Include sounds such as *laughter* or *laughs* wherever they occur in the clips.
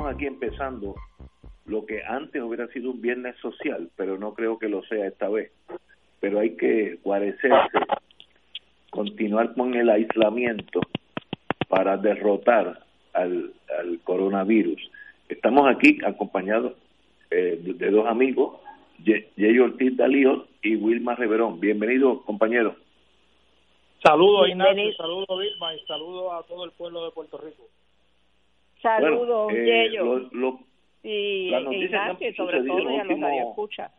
estamos aquí empezando lo que antes hubiera sido un viernes social, pero no creo que lo sea esta vez. Pero hay que guarecerse, continuar con el aislamiento para derrotar al, coronavirus. Estamos aquí acompañados eh, de, dos amigos, Jay Ortiz Dalío y Wilma Reverón. Bienvenidos, compañeros. Saludos, Ignacio, saludos, Wilma, y saludos a todo el pueblo de Puerto Rico. Saludos, bueno, eh, lo, y Ignacio, sobre todo a los escucha.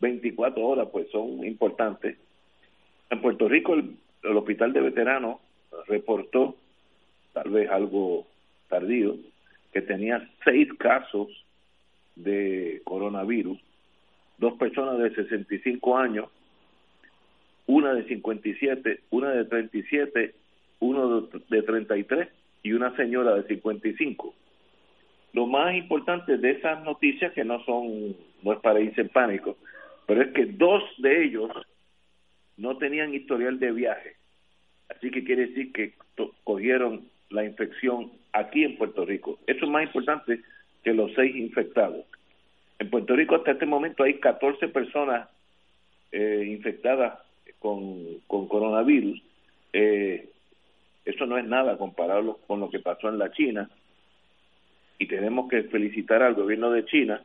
24 horas, pues son importantes. En Puerto Rico, el, Hospital de Veteranos reportó, tal vez algo tardío, que tenía seis casos de coronavirus, dos personas de 65 años, una de 57, una de 37, uno de 33 y una señora de 55. Lo más importante de esas noticias, que no son, no es para irse en pánico, pero es que dos de ellos no tenían historial de viaje. Así que quiere decir que cogieron la infección aquí en Puerto Rico. Eso es más importante que los seis infectados. En Puerto Rico hasta este momento hay 14 personas eh, infectadas con, con coronavirus. Eh, eso no es nada comparado con lo que pasó en la China. Y tenemos que felicitar al gobierno de China,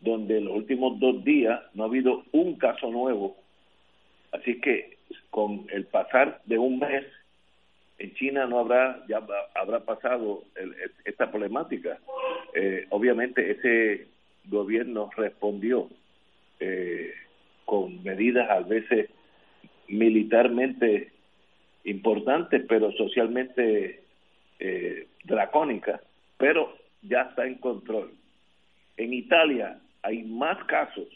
donde en los últimos dos días no ha habido un caso nuevo. Así que con el pasar de un mes, en China no habrá, ya habrá pasado esta problemática. Eh, obviamente ese gobierno respondió eh, con medidas a veces militarmente importante, pero socialmente eh, dracónica, pero ya está en control. En Italia hay más casos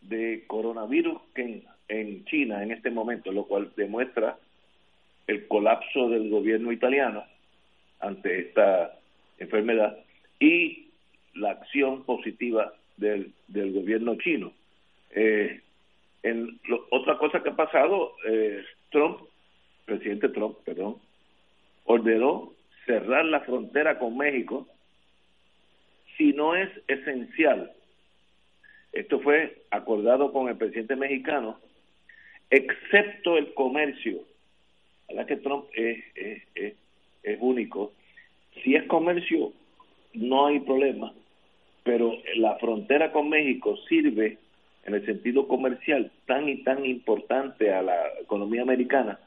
de coronavirus que en, en China en este momento, lo cual demuestra el colapso del gobierno italiano ante esta enfermedad y la acción positiva del, del gobierno chino. Eh, en otra cosa que ha pasado, eh, Trump presidente Trump, perdón, ordenó cerrar la frontera con México si no es esencial. Esto fue acordado con el presidente mexicano, excepto el comercio. La que Trump es, es, es único. Si es comercio, no hay problema, pero la frontera con México sirve en el sentido comercial tan y tan importante a la economía americana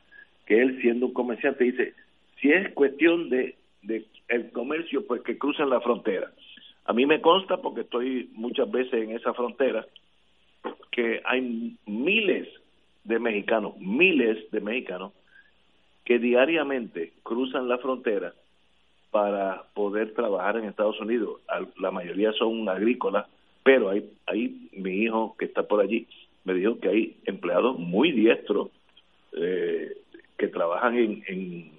que él siendo un comerciante dice, si es cuestión de, de el comercio, pues que crucen la frontera. A mí me consta, porque estoy muchas veces en esa frontera, que hay miles de mexicanos, miles de mexicanos, que diariamente cruzan la frontera para poder trabajar en Estados Unidos. La mayoría son agrícolas, pero hay, hay mi hijo que está por allí me dijo que hay empleados muy diestros eh, que trabajan en, en,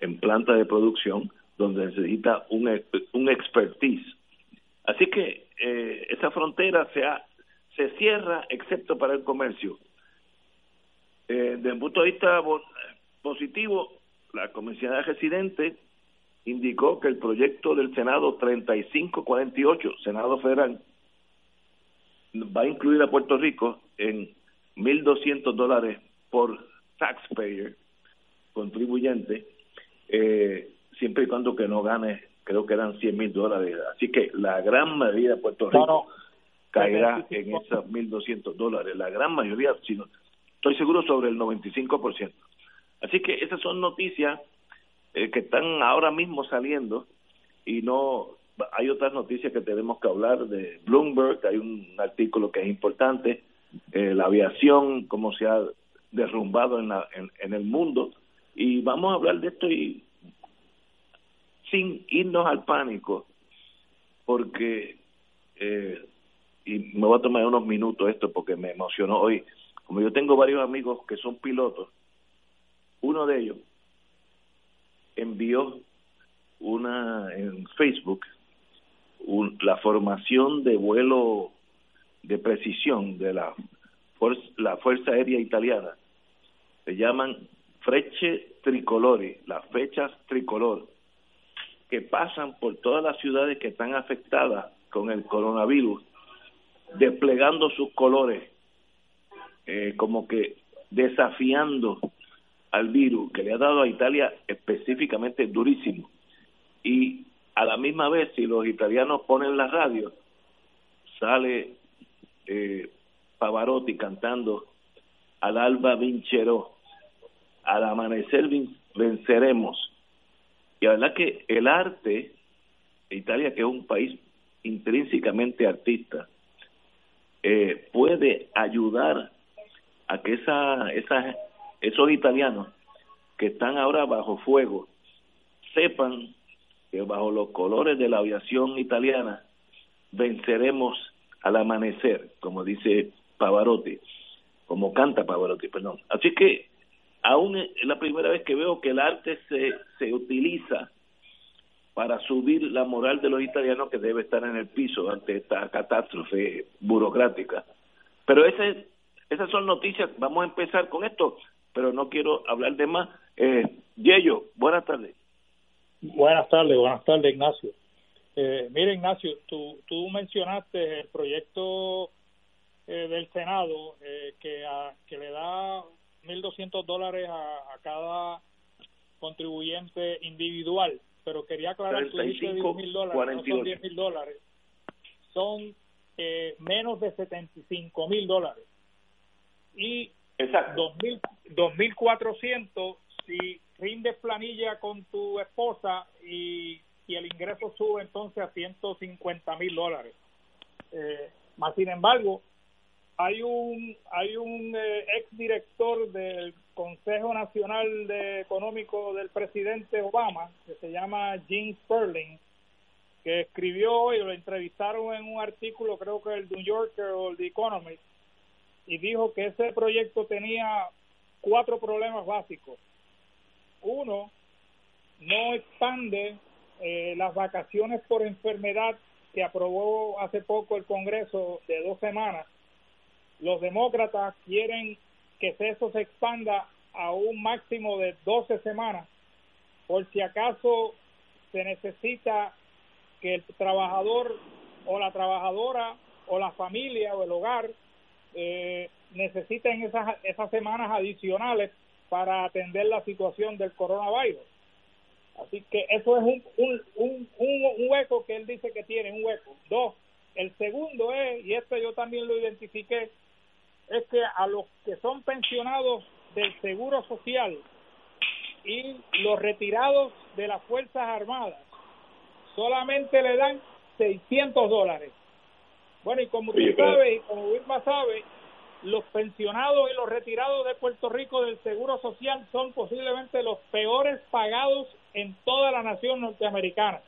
en plantas de producción donde necesita un, un expertise. Así que eh, esa frontera se, se cierra excepto para el comercio. Eh, desde el punto de vista positivo, la comisionada residente indicó que el proyecto del Senado 3548, Senado Federal, va a incluir a Puerto Rico en 1.200 dólares por taxpayer contribuyente, eh, siempre y cuando que no gane, creo que eran 100 mil dólares. Así que la gran mayoría de Puerto Rico caerá en esos 1.200 dólares. La gran mayoría, sino, estoy seguro sobre el 95%. Así que esas son noticias eh, que están ahora mismo saliendo y no hay otras noticias que tenemos que hablar de Bloomberg, hay un artículo que es importante, eh, la aviación, cómo se ha derrumbado en, la, en el mundo, y vamos a hablar de esto y sin irnos al pánico, porque, eh, y me voy a tomar unos minutos esto porque me emocionó hoy, como yo tengo varios amigos que son pilotos, uno de ellos envió una en Facebook la formación de vuelo de precisión de la la Fuerza Aérea Italiana. Se llaman Frecce Tricolori, las fechas tricolor, que pasan por todas las ciudades que están afectadas con el coronavirus, desplegando sus colores, eh, como que desafiando al virus que le ha dado a Italia específicamente durísimo. Y a la misma vez, si los italianos ponen la radio, sale eh, Pavarotti cantando al alba vinceró, al amanecer venceremos. Y la verdad que el arte, Italia que es un país intrínsecamente artista, eh, puede ayudar a que esa, esa, esos italianos que están ahora bajo fuego sepan que bajo los colores de la aviación italiana venceremos al amanecer, como dice Pavarotti, como canta Pavarotti, perdón. Así que aún es la primera vez que veo que el arte se, se utiliza para subir la moral de los italianos que debe estar en el piso ante esta catástrofe burocrática. Pero ese, esas son noticias, vamos a empezar con esto, pero no quiero hablar de más. Eh, buenas tardes. Buenas tardes, buenas tardes Ignacio. Eh, mira Ignacio, tú, tú mencionaste el proyecto eh, del Senado eh, que, que le da 1.200 dólares a, a, cada contribuyente individual, pero quería aclarar que 10.000 dólares, no son 10.000 dólares, son eh, menos de 75 mil dólares. Y 2.400 si rindes planilla con tu esposa y, y el ingreso sube entonces a 150 mil dólares. Eh, más sin embargo, hay un hay un eh, ex director del Consejo Nacional de Económico del presidente Obama que se llama Jim Sperling que escribió y lo entrevistaron en un artículo creo que el New Yorker o el Economist y dijo que ese proyecto tenía cuatro problemas básicos. Uno no expande eh, las vacaciones por enfermedad que aprobó hace poco el Congreso de dos semanas los demócratas quieren que eso se expanda a un máximo de 12 semanas, por si acaso se necesita que el trabajador o la trabajadora o la familia o el hogar eh, necesiten esas, esas semanas adicionales para atender la situación del coronavirus. Así que eso es un, un, un, un, hueco que él dice que tiene, un hueco. Dos, el segundo es, y esto yo también lo identifiqué, es que a los que son pensionados del Seguro Social y los retirados de las Fuerzas Armadas solamente le dan 600 dólares. Bueno, y como tú sabes y como Wilma sabe, los pensionados y los retirados de Puerto Rico del Seguro Social son posiblemente los peores pagados en toda la nación norteamericana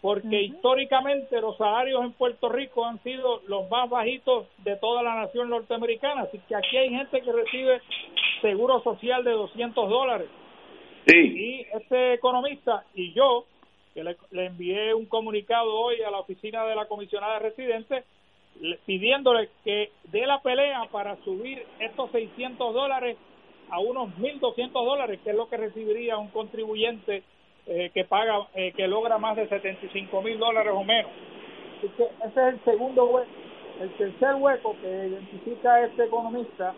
porque históricamente los salarios en Puerto Rico han sido los más bajitos de toda la nación norteamericana, así que aquí hay gente que recibe seguro social de 200 dólares. Sí. Y este economista y yo, que le, envié un comunicado hoy a la oficina de la comisionada residente, pidiéndole que dé la pelea para subir estos 600 dólares a unos 1.200 dólares, que es lo que recibiría un contribuyente eh, que paga, eh, que logra más de 75 mil dólares o menos. ese es el segundo hueco. El tercer hueco que identifica este economista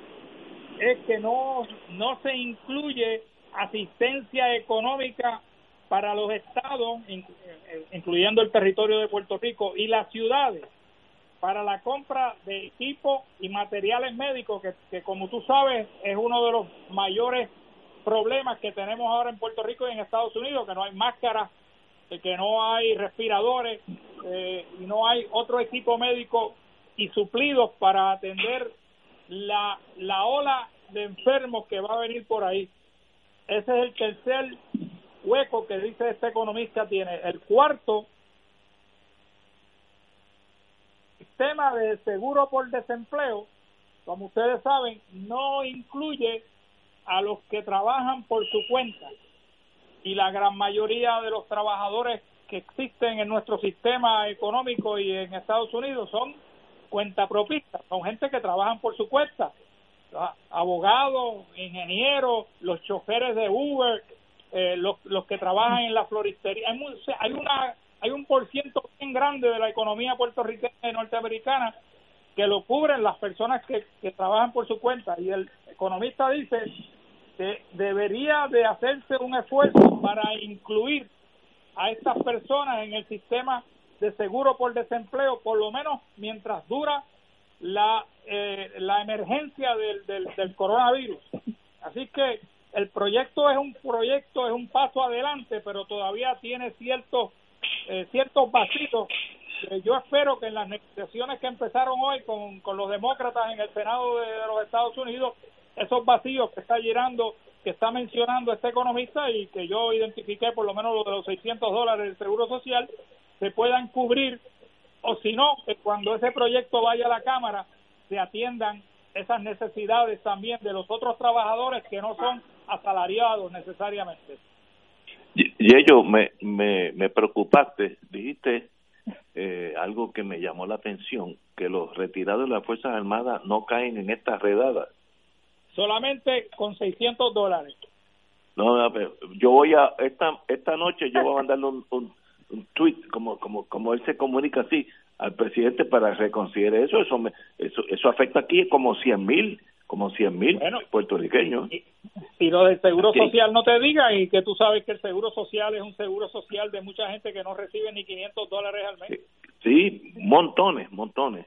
es que no, no se incluye asistencia económica para los estados, eh, incluyendo el territorio de Puerto Rico y las ciudades, para la compra de equipo y materiales médicos, que, que como tú sabes es uno de los mayores problemas que tenemos ahora en Puerto Rico y en Estados Unidos, que no hay máscaras, que no hay respiradores eh, y no hay otro equipo médico y suplidos para atender la, la ola de enfermos que va a venir por ahí. Ese es el tercer hueco que dice este economista tiene. El cuarto, sistema de seguro por desempleo, como ustedes saben, no incluye a los que trabajan por su cuenta. Y la gran mayoría de los trabajadores que existen en nuestro sistema económico y en Estados Unidos son cuentapropistas, son gente que trabajan por su cuenta, abogados, ingenieros, los choferes de Uber, eh, los, los que trabajan en la floristería. Hay, hay, una, hay un por ciento bien grande de la economía puertorriqueña y norteamericana que lo cubren las personas que, que trabajan por su cuenta. Y el economista dice que debería de hacerse un esfuerzo para incluir a estas personas en el sistema de seguro por desempleo, por lo menos mientras dura la, eh, la emergencia del, del, coronavirus. Así que el proyecto es un proyecto, es un paso adelante, pero todavía tiene ciertos, eh, ciertos vacíos. Yo espero que en las negociaciones que empezaron hoy con, con los demócratas en el Senado de, los Estados Unidos, esos vacíos que está llenando que está mencionando este economista y que yo identifiqué por lo menos lo de los 600 dólares del Seguro Social, se puedan cubrir o si no, que cuando ese proyecto vaya a la Cámara se atiendan esas necesidades también de los otros trabajadores que no son asalariados necesariamente. Y, ello me, me, me preocupaste, dijiste eh, algo que me llamó la atención, que los retirados de las Fuerzas Armadas no caen en esta redada solamente con 600 dólares. No, pero yo voy a, esta esta noche yo voy a mandarle un, un, tweet, como, como, como él se comunica así, al presidente para reconsiderar eso. Eso, me, eso, eso afecta aquí como 100 mil como 100 mil puertorriqueños. Y, lo del seguro social no te diga, y que tú sabes que el seguro social es un seguro social de mucha gente que no recibe ni 500 dólares al mes. Sí, montones, montones.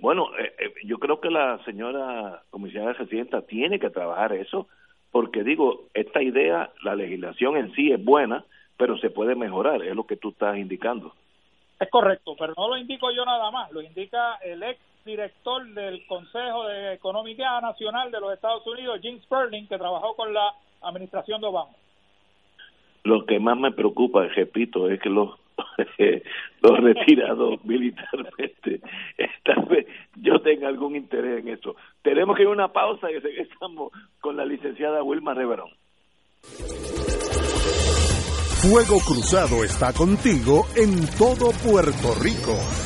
Bueno, eh, eh, yo creo que la señora comisionada residenta tiene que trabajar eso, porque digo, esta idea, la legislación en sí es buena, pero se puede mejorar, es lo que tú estás indicando. Es correcto, pero no lo indico yo nada más, lo indica el ex director del Consejo de Economía Nacional de los Estados Unidos, Jim Sperling, que trabajó con la administración de Obama. Lo que más me preocupa, repito, es que los *laughs* los retirados *laughs* militarmente. Esta vez yo tengo algún interés en eso. Tenemos que ir a una pausa y regresamos con la licenciada Wilma Reverón. Fuego Cruzado está contigo en todo Puerto Rico.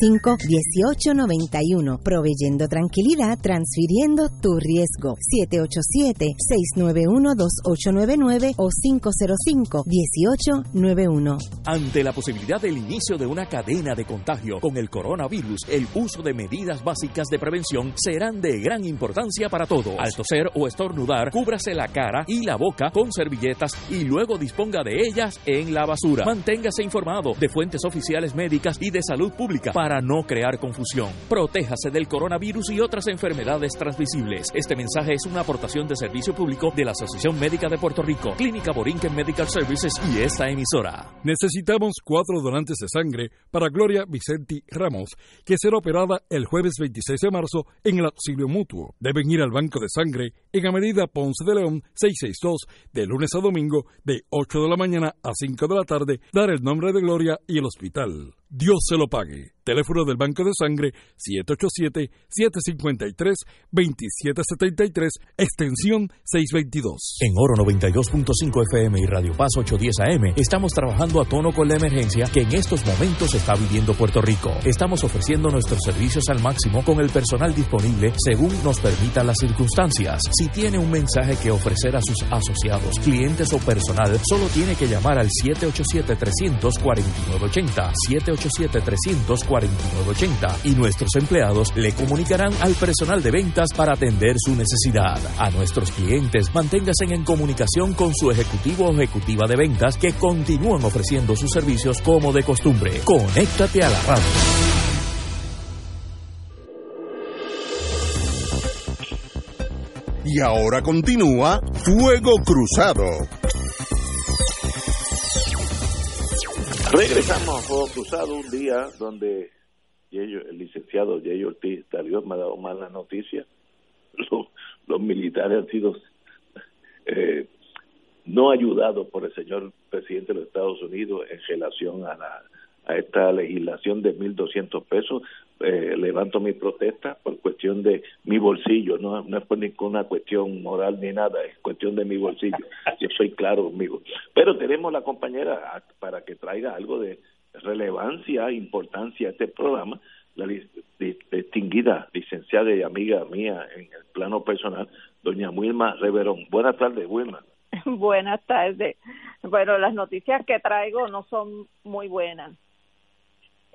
1891 proveyendo tranquilidad, transfiriendo tu riesgo. 787-691-2899 o 505-1891. Ante la posibilidad del inicio de una cadena de contagio con el coronavirus, el uso de medidas básicas de prevención serán de gran importancia para todos. Al toser o estornudar, cúbrase la cara y la boca con servilletas y luego disponga de ellas en la basura. Manténgase informado de fuentes oficiales médicas y de salud pública para no crear confusión. Protéjase del coronavirus y otras enfermedades transmisibles. Este mensaje es una aportación de servicio público de la Asociación Médica de Puerto Rico, Clínica Borinquen Medical Services y esta emisora. Necesitamos cuatro donantes de sangre para Gloria Vicenti Ramos, que será operada el jueves 26 de marzo en el auxilio mutuo. Deben ir al banco de sangre en Avenida Ponce de León 662 de lunes a domingo de 8 de la mañana a 5 de la tarde, dar el nombre de Gloria y el hospital. Dios se lo pague. Teléfono del Banco de Sangre 787-753-2773, extensión 622. En Oro 92.5 FM y Radio Paz 810 AM estamos trabajando a tono con la emergencia que en estos momentos está viviendo Puerto Rico. Estamos ofreciendo nuestros servicios al máximo con el personal disponible según nos permitan las circunstancias. Si tiene un mensaje que ofrecer a sus asociados, clientes o personal, solo tiene que llamar al 787 349 80 787-300-4980 y nuestros empleados le comunicarán al personal de ventas para atender su necesidad. A nuestros clientes, manténgase en comunicación con su ejecutivo o ejecutiva de ventas que continúan ofreciendo sus servicios como de costumbre. Conéctate a la radio. Y ahora continúa Fuego Cruzado. Regresamos a Fuego Cruzado un día donde el licenciado Jay Ortiz Dios me ha dado mala noticia. *laughs* Los, los militares han sido eh, no ayudados por el señor presidente de los Estados Unidos en relación a la a esta legislación de 1.200 pesos, eh, levanto mi protesta por cuestión de mi bolsillo, no, no es por ninguna cuestión moral ni nada, es cuestión de mi bolsillo. Yo soy claro conmigo. Pero tenemos la compañera para que traiga algo de relevancia, importancia a este programa, la distinguida licenciada y amiga mía en el plano personal, doña Wilma Reverón. Buenas tardes, Wilma. *laughs* Buenas tardes. Bueno, las noticias que traigo no son muy buenas.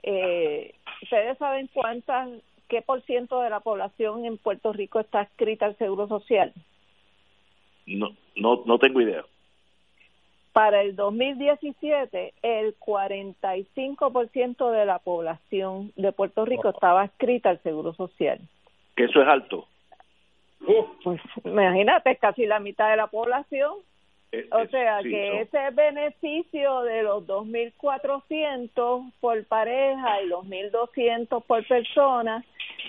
Eh, ¿Ustedes saben cuántas, qué por ciento de la población en Puerto Rico está escrita al Seguro Social? No, no, no tengo idea. Para el 2017, el 45% de la población de Puerto Rico estaba escrita al Seguro Social. ¿Que eso es alto? Pues imagínate, casi la mitad de la población. Eh, o sea que ese beneficio de los 2.400 por pareja y los 1.200 por persona,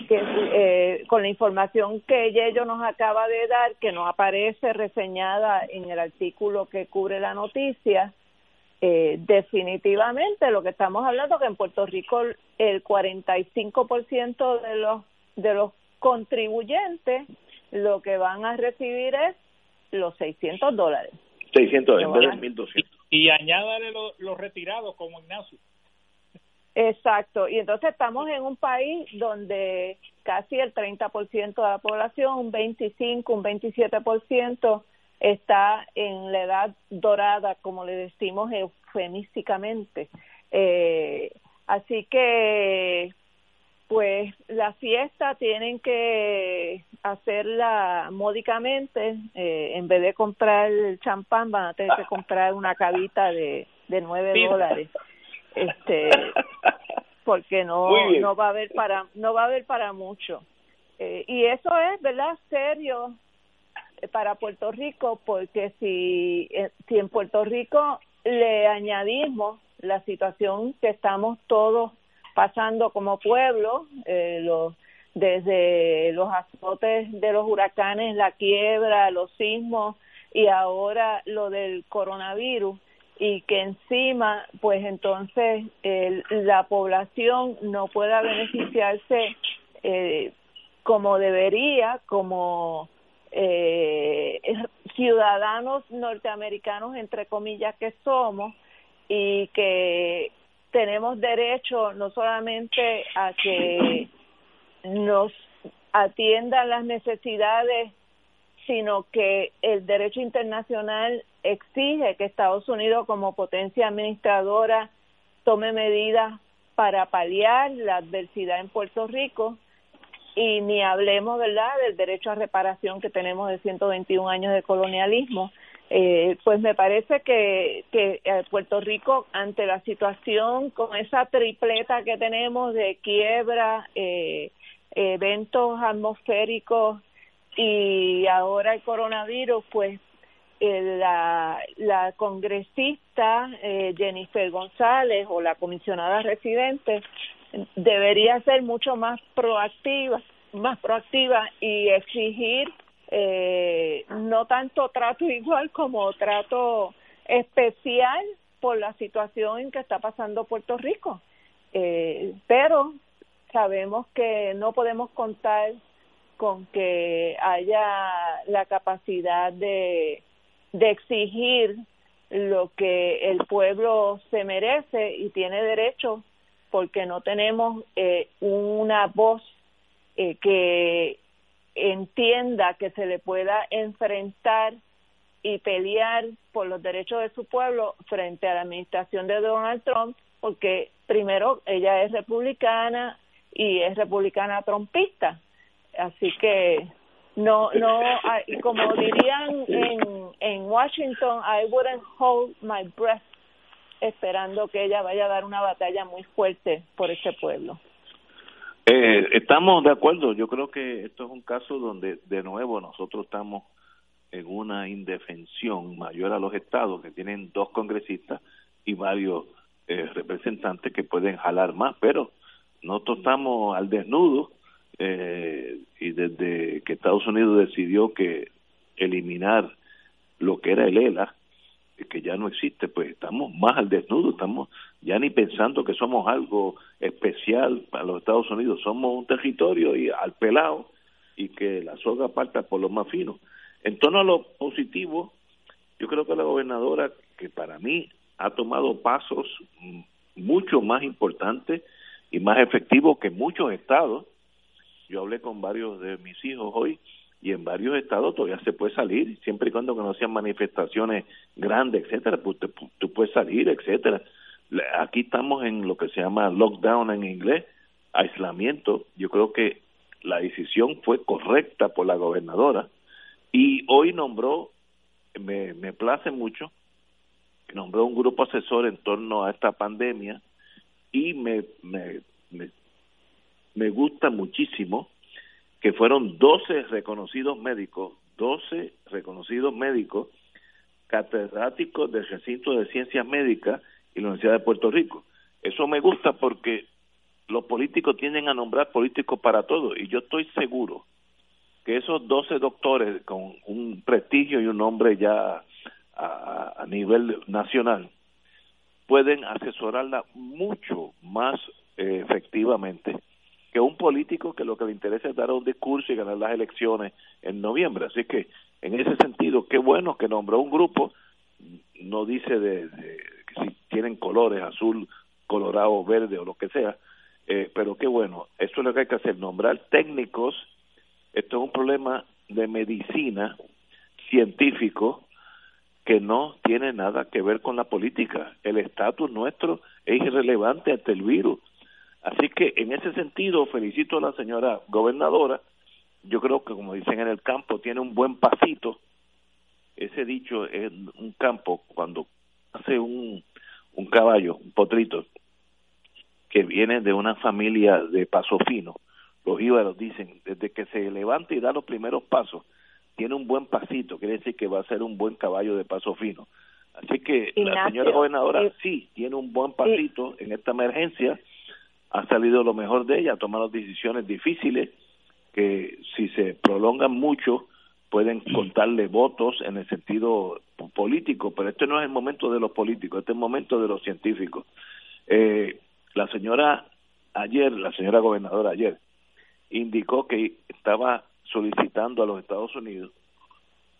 que eh, con la información que ella nos acaba de dar, que nos aparece reseñada en el artículo que cubre la noticia, eh, definitivamente lo que estamos hablando que en Puerto Rico el 45% de los de los contribuyentes lo que van a recibir es los 600 dólares. 600 en vez de 1200. Y, y añádale los retirados como Ignacio. Exacto, y entonces estamos en un país donde casi el 30% de la población, un 25, un 27% está en la edad dorada, como le decimos eufemísticamente. Eh, así que pues la fiesta tienen que hacerla módicamente, eh, en vez de comprar el champán van a tener que comprar una cabita de, de nueve dólares, este, *laughs* porque no no va a haber para no va a haber para mucho. Eh, y eso es verdad serio eh, para Puerto Rico porque si si en Puerto Rico le añadimos la situación que estamos todos pasando como pueblo, eh, los, desde los azotes de los huracanes, la quiebra, los sismos y ahora lo del coronavirus y que encima pues entonces la población no pueda beneficiarse eh, como debería como eh, ciudadanos norteamericanos entre comillas que somos y que tenemos derecho no solamente a que nos atiendan las necesidades, sino que el derecho internacional exige que Estados Unidos como potencia administradora tome medidas para paliar la adversidad en Puerto Rico y ni hablemos, ¿verdad?, del derecho a reparación que tenemos de 121 años de colonialismo eh, pues me parece que, que eh, Puerto Rico, ante la situación con esa tripleta que tenemos de quiebra, eh, eventos atmosféricos y ahora el coronavirus, pues eh, la, la congresista eh, Jennifer González o la comisionada residente debería ser mucho más proactiva, más proactiva y exigir eh, no tanto trato *laughs* igual como trato especial por la situación en que está pasando Puerto Rico. Eh, pero sabemos que no podemos contar con que haya la capacidad de, exigir lo que el pueblo se merece y tiene derecho porque no tenemos eh, una voz eh, que entienda que se le pueda enfrentar y pelear por los derechos de su pueblo frente a la administración de Donald Trump, porque primero ella es republicana y es republicana trompista, así que no no como dirían en en Washington I wouldn't hold my breath esperando que ella vaya a dar una batalla muy fuerte por ese pueblo. Eh, estamos de acuerdo, yo creo que esto es un caso donde de nuevo nosotros estamos en una indefensión mayor a los estados que tienen dos congresistas y varios eh, representantes que pueden jalar más, pero nosotros estamos al desnudo eh, y desde que Estados Unidos decidió que eliminar lo que era el ELA, que ya no existe, pues estamos más al desnudo, estamos ya ni pensando que somos algo especial para los Estados Unidos, somos un territorio y al pelado y que la soga parta por lo más fino. En torno a lo positivo, yo creo que la gobernadora, que para mí ha tomado pasos mucho más importantes y más efectivos que muchos estados. Yo hablé con varios de mis hijos hoy y en varios estados todavía se puede salir, siempre y cuando no sean manifestaciones grandes, etcétera, pues tú puedes salir, etcétera. Aquí estamos en lo que se llama lockdown en inglés, aislamiento. Yo creo que la decisión fue correcta por la gobernadora y hoy nombró, me, me place mucho, nombró un grupo asesor en torno a esta pandemia y me, me, me, me gusta muchísimo que fueron 12 reconocidos médicos, 12 reconocidos médicos catedráticos del recinto de ciencias médicas y la Universidad de Puerto Rico. Eso me gusta porque los políticos tienden a nombrar políticos para todo y yo estoy seguro que esos 12 doctores con un prestigio y un nombre ya a, a nivel nacional pueden asesorarla mucho más eh, efectivamente que un político que lo que le interesa es dar un discurso y ganar las elecciones en noviembre. Así que, en ese sentido, qué bueno que nombró un grupo, no dice de, que si tienen colores azul, colorado, verde o lo que sea, eh, pero qué bueno, eso es lo que hay que hacer, nombrar técnicos, esto es un problema de medicina científico que no tiene nada que ver con la política. El estatus nuestro es irrelevante ante el virus. Así que en ese sentido felicito a la señora gobernadora. Yo creo que como dicen en el campo tiene un buen pasito. Ese dicho en un campo cuando hace un, un caballo, un potrito, que viene de una familia de paso fino. Los íbaros dicen, desde que se levanta y da los primeros pasos, tiene un buen pasito, quiere decir que va a ser un buen caballo de paso fino. Así que la señora gobernadora eh, sí tiene un buen pasito en esta emergencia, ha salido lo mejor de ella, ha tomado decisiones difíciles que si se prolongan mucho pueden contarle votos en el sentido político, pero este no es el momento de los políticos, este es el momento de los científicos. Eh, la señora ayer, la señora gobernadora ayer, indicó que estaba solicitando a los Estados Unidos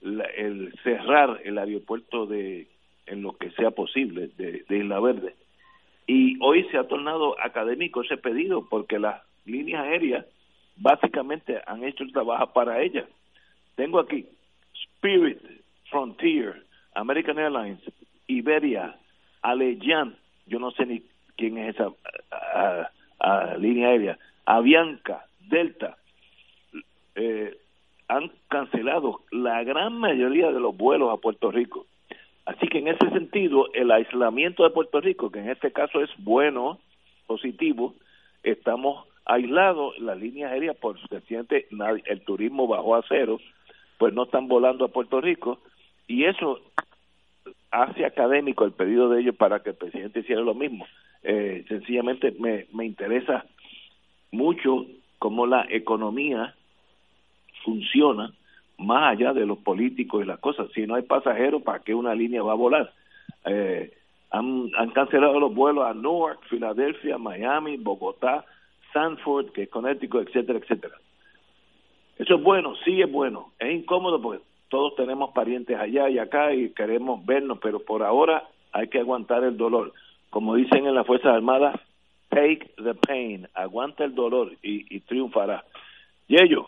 el cerrar el aeropuerto de en lo que sea posible de, Isla Verde. Y hoy se ha tornado académico ese pedido porque las líneas aéreas básicamente han hecho el trabajo para ellas tengo aquí Spirit Frontier American Airlines Iberia Allegiant yo no sé ni quién es esa línea aérea Avianca Delta eh, han cancelado la gran mayoría de los vuelos a Puerto Rico. Así que en ese sentido, el aislamiento de Puerto Rico, que en este caso es bueno, positivo, estamos aislados, las líneas aéreas, por siente el turismo bajó a cero, pues no están volando a Puerto Rico, y eso hace académico el pedido de ellos para que el presidente hiciera lo mismo. Eh, sencillamente me, me interesa mucho cómo la economía funciona más allá de los políticos y las cosas. Si no hay pasajeros, ¿para qué una línea va a volar? Eh, han, han cancelado los vuelos a Newark, Filadelfia, Miami, Bogotá, Sanford, que es Connecticut, etcétera, etcétera. Eso es bueno, sí es bueno. Es incómodo porque todos tenemos parientes allá y acá y queremos vernos, pero por ahora hay que aguantar el dolor. Como dicen en las Fuerzas Armadas, take the pain, aguanta el dolor y, y triunfará. Y ellos,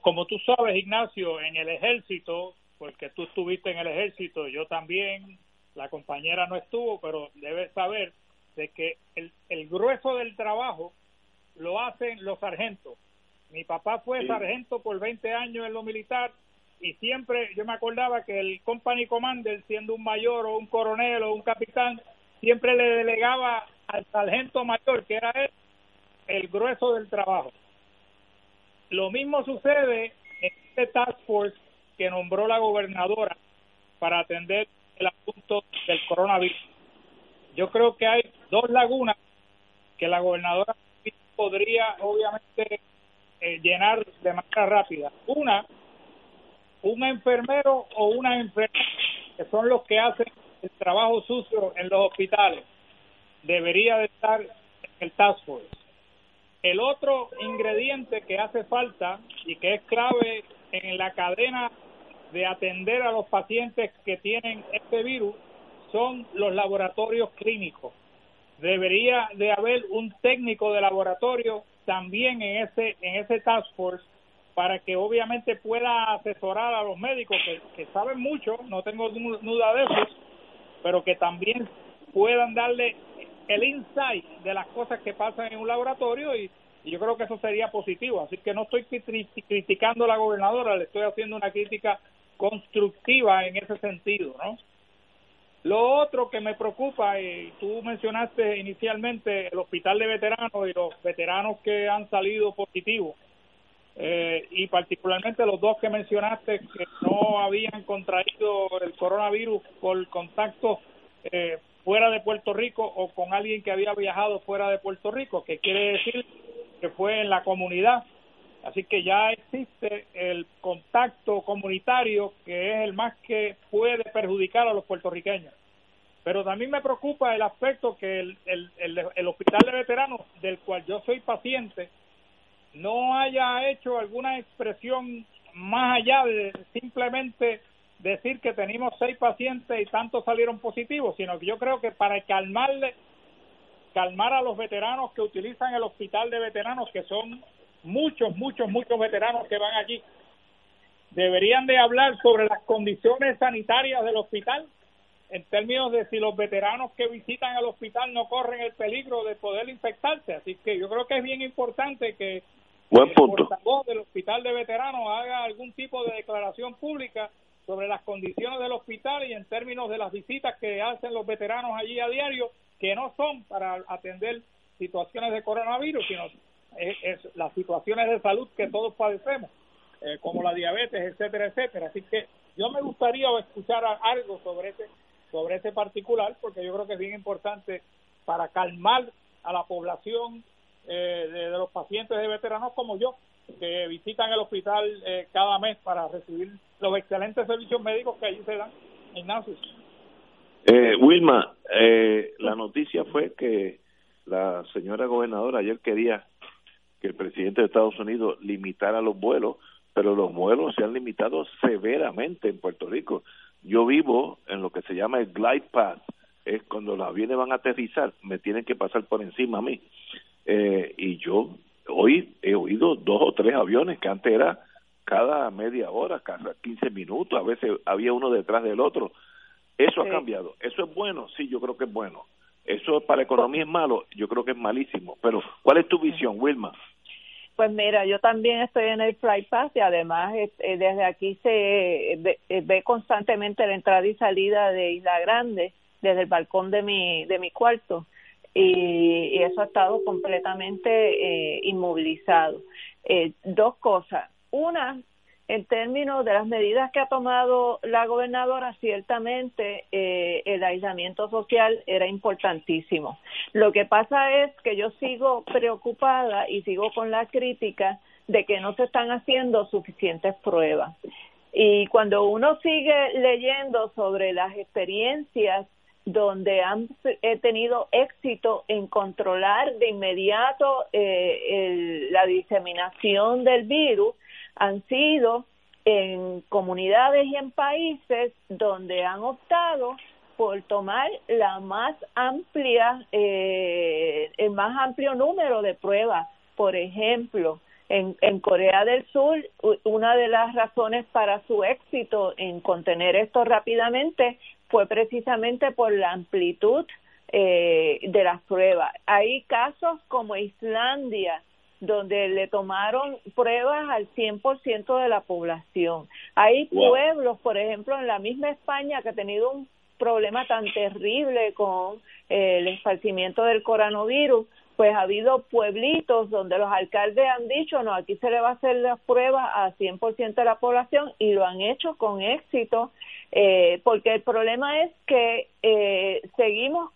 como tú sabes, Ignacio, en el ejército porque tú estuviste en el ejército, yo también, la compañera no estuvo, pero debes saber de que el, el grueso del trabajo lo hacen los sargentos. Mi papá fue sargento por 20 años en lo militar y siempre yo me acordaba que el company commander, siendo un mayor o un coronel o un capitán, siempre le delegaba al sargento mayor, que era él, el grueso del trabajo. Lo mismo sucede en este task force que nombró la gobernadora para atender el asunto del coronavirus. Yo creo que hay dos lagunas que la gobernadora podría obviamente eh, llenar de manera rápida. Una, un enfermero o una enfermera, que son los que hacen el trabajo sucio en los hospitales, debería de estar en el task force. El otro ingrediente que hace falta y que es clave en la cadena de atender a los pacientes que tienen este virus son los laboratorios clínicos. Debería de haber un técnico de laboratorio también en ese en ese task force para que obviamente pueda asesorar a los médicos que, que saben mucho, no tengo duda de eso, pero que también puedan darle el insight de las cosas que pasan en un laboratorio y, yo creo que eso sería positivo. Así que no estoy criticando a la gobernadora, le estoy haciendo una crítica constructiva en ese sentido, ¿no? Lo otro que me preocupa, y tú mencionaste inicialmente el hospital de veteranos y los veteranos que han salido positivos, eh, y particularmente los dos que mencionaste que no habían contraído el coronavirus por contacto eh, fuera de Puerto Rico o con alguien que había viajado fuera de Puerto Rico, que quiere decir que fue en la comunidad. Así que ya existe el contacto comunitario que es el más que puede perjudicar a los puertorriqueños. Pero también me preocupa el aspecto que el, el, el, hospital de veteranos, del cual yo soy paciente, no haya hecho alguna expresión más allá de simplemente decir que tenemos seis pacientes y tantos salieron positivos, sino que yo creo que para calmarle, calmar a los veteranos que utilizan el hospital de veteranos, que son muchos, muchos, muchos veteranos que van allí, deberían de hablar sobre las condiciones sanitarias del hospital en términos de si los veteranos que visitan el hospital no corren el peligro de poder infectarse. Así que yo creo que es bien importante que Buen punto. el portavoz del hospital de veteranos haga algún tipo de declaración pública sobre las condiciones del hospital y en términos de las visitas que hacen los veteranos allí a diario, que no son para atender situaciones de coronavirus, sino las situaciones de salud que todos padecemos, eh, como la diabetes, etcétera, etcétera. Así que yo me gustaría escuchar algo sobre ese sobre ese particular, porque yo creo que es bien importante para calmar a la población eh, de los pacientes de veteranos como yo, que visitan el hospital eh, cada mes para recibir los excelentes servicios médicos que allí se dan. Ignacio. Eh, Wilma, eh, la noticia fue que la señora gobernadora ayer quería que el presidente de Estados Unidos limitara los vuelos, pero los vuelos se han limitado severamente en Puerto Rico. Yo vivo en lo que se llama el glide path, es cuando los aviones van a aterrizar, me tienen que pasar por encima a mí. Eh, y yo hoy he oído dos o tres aviones que antes era cada media hora, cada 15 minutos, a veces había uno detrás del otro. Eso ha cambiado. ¿Eso es bueno? Sí, yo creo que es bueno. ¿Eso para la economía es malo? Yo creo que es malísimo. Pero, ¿cuál es tu visión, Wilma? Pues mira, yo también estoy en el Fly Pass y además eh, desde aquí se ve, eh, ve, constantemente la entrada y salida de Isla Grande desde el balcón de mi de mi cuarto y, eso ha estado completamente eh, inmovilizado. Eh, dos cosas. Una, en términos de las medidas que ha tomado la gobernadora, ciertamente eh, el aislamiento social era importantísimo. Lo que pasa es que yo sigo preocupada y sigo con la crítica de que no se están haciendo suficientes pruebas. Y cuando uno sigue leyendo sobre las experiencias donde han tenido éxito en controlar de inmediato eh, la diseminación del virus han sido en comunidades y en países donde han optado por tomar la más amplia eh, el más amplio número de pruebas por ejemplo En, en Corea del Sur, una de las razones para su éxito en contener esto rápidamente fue precisamente por la amplitud eh, de las pruebas. Hay casos como Islandia, donde le tomaron pruebas al 100% de la población. Hay pueblos, por ejemplo, en la misma España que ha tenido un problema tan terrible con eh, el esparcimiento del coronavirus, pues ha habido pueblitos donde los alcaldes han dicho, no, aquí se le va a hacer las pruebas a 100% de la población y lo han hecho con éxito, eh, porque el problema es que eh, seguimos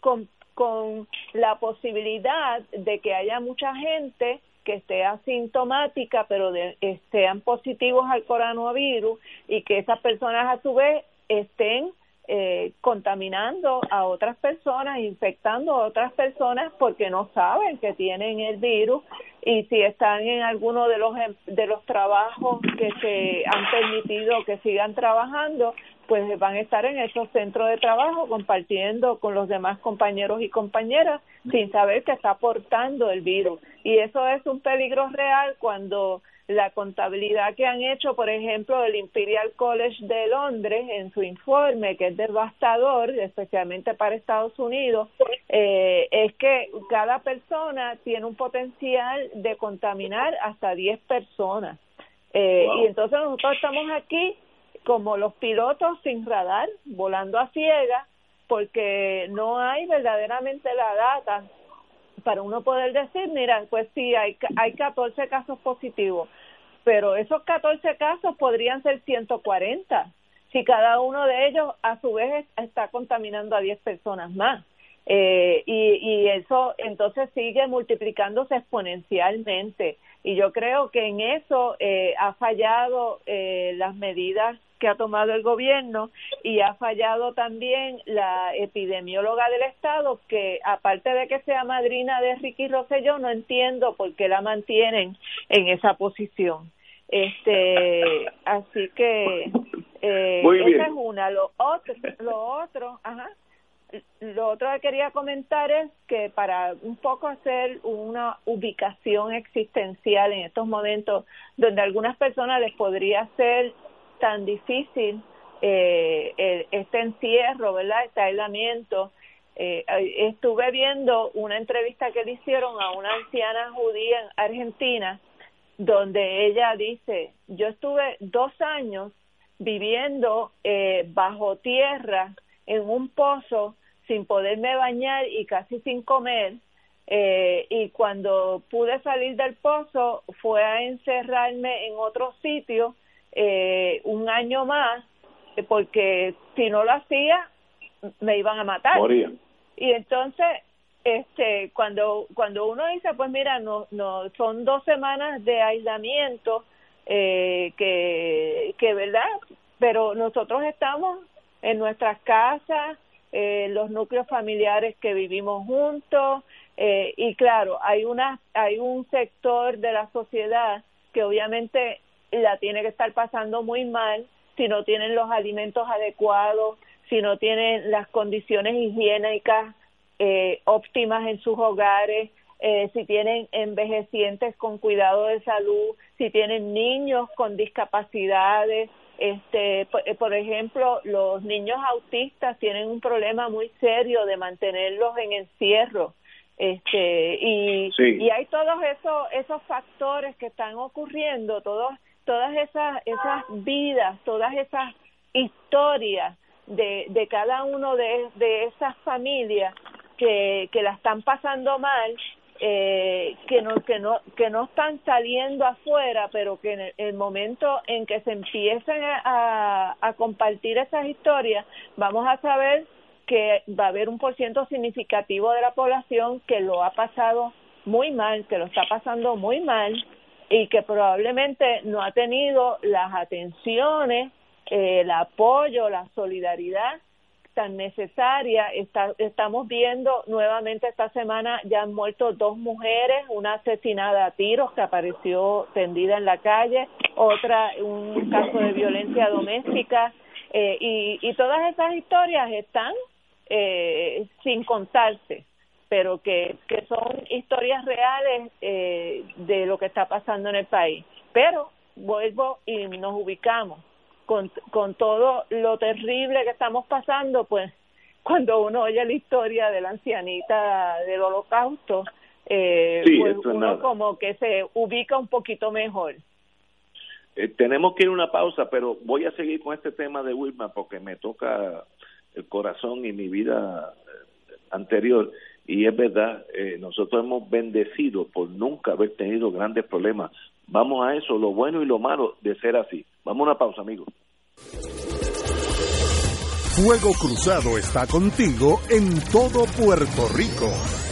con, con la posibilidad de que haya mucha gente que esté asintomática, pero de, sean positivos al coronavirus y que esas personas a su vez estén eh, contaminando a otras personas, infectando a otras personas porque no saben que tienen el virus y si están en alguno de los em, de los trabajos que se han permitido que sigan trabajando, pues van a estar en esos centros de trabajo compartiendo con los demás compañeros y compañeras sin saber que está aportando el virus. Y eso es un peligro real cuando la contabilidad que han hecho, por ejemplo, el Imperial College de Londres en su informe, que es devastador, especialmente para Estados Unidos, eh, es que cada persona tiene un potencial de contaminar hasta 10 personas. Eh, Y entonces nosotros estamos aquí como los pilotos sin radar, volando a ciegas, porque no hay verdaderamente la data para uno poder decir, mira, pues sí, hay, hay 14 casos positivos, pero esos 14 casos podrían ser 140 si cada uno de ellos a su vez está contaminando a 10 personas más. Eh, y, y eso entonces sigue multiplicándose exponencialmente. Y yo creo que en eso eh, ha fallado eh, las medidas que ha tomado el gobierno y ha fallado también la epidemióloga del estado que aparte de que sea madrina de Ricky Rosselló no entiendo por qué la mantienen en esa posición. Este así que eh, esa es una. Lo otro lo otro ajá. Lo otro que quería comentar es que para un poco hacer una ubicación existencial en estos momentos donde a algunas personas les podría ser tan difícil eh, este encierro, ¿verdad? Este aislamiento. Eh, estuve viendo una entrevista que le hicieron a una anciana judía en Argentina, donde ella dice, yo estuve dos años viviendo eh, bajo tierra en un pozo sin poderme bañar y casi sin comer. Eh, y cuando pude salir del pozo fue a encerrarme en otro sitio eh, un año más eh, porque si no lo hacía me iban a matar. Y entonces este cuando cuando uno dice pues mira no no son dos semanas de aislamiento eh, que que verdad pero nosotros estamos en nuestras casas eh, los núcleos familiares que vivimos juntos eh, y claro hay una hay un sector de la sociedad que obviamente la tiene que estar pasando muy mal si no tienen los alimentos adecuados, si no tienen las condiciones higiénicas eh, óptimas en sus hogares, eh, si tienen envejecientes con cuidado de salud, si tienen niños con discapacidades, este, por, eh, ejemplo, los niños autistas tienen un problema muy serio de mantenerlos en encierro. Este y, y hay todos esos esos factores que están ocurriendo todos todas esas, esas vidas, todas esas historias de, de cada uno de, de esas familias que, que la están pasando mal, eh, que no que no que no están saliendo afuera, pero que en el, momento en que se empiecen a, a compartir esas historias, vamos a saber que va a haber un porciento significativo de la población que lo ha pasado muy mal, que lo está pasando muy mal y que probablemente no ha tenido las atenciones, eh, el apoyo, la solidaridad tan necesaria. Estamos viendo nuevamente esta semana ya han muerto dos mujeres, una asesinada a tiros que apareció tendida en la calle, otra un caso de violencia doméstica eh, y, y todas esas historias están eh, sin contarse pero que, que son historias reales eh, de lo que está pasando en el país. Pero vuelvo y nos ubicamos con, con todo lo terrible que estamos pasando, pues cuando uno oye la historia de la ancianita del holocausto, eh, pues uno como que se ubica un poquito mejor. Eh, tenemos que ir a una pausa, pero voy a seguir con este tema de Wilma porque me toca el corazón y mi vida eh, anterior. Y es verdad, eh, nosotros hemos bendecido por nunca haber tenido grandes problemas. Vamos a eso, lo bueno y lo malo de ser así. Vamos a una pausa, amigos. Fuego Cruzado está contigo en todo Puerto Rico.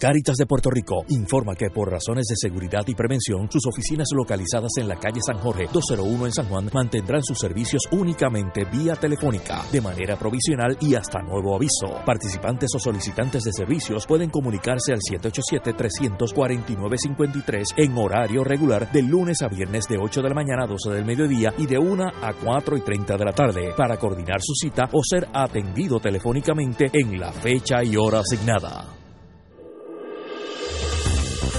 Caritas de Puerto Rico informa que por razones de seguridad y prevención, sus oficinas localizadas en la calle San Jorge 201 en San Juan mantendrán sus servicios únicamente vía telefónica, de manera provisional y hasta nuevo aviso. Participantes o solicitantes de servicios pueden comunicarse al 787-349-53 en horario regular de lunes a viernes de 8 de la mañana a 12 del mediodía y de 1 a 4 y 30 de la tarde para coordinar su cita o ser atendido telefónicamente en la fecha y hora asignada.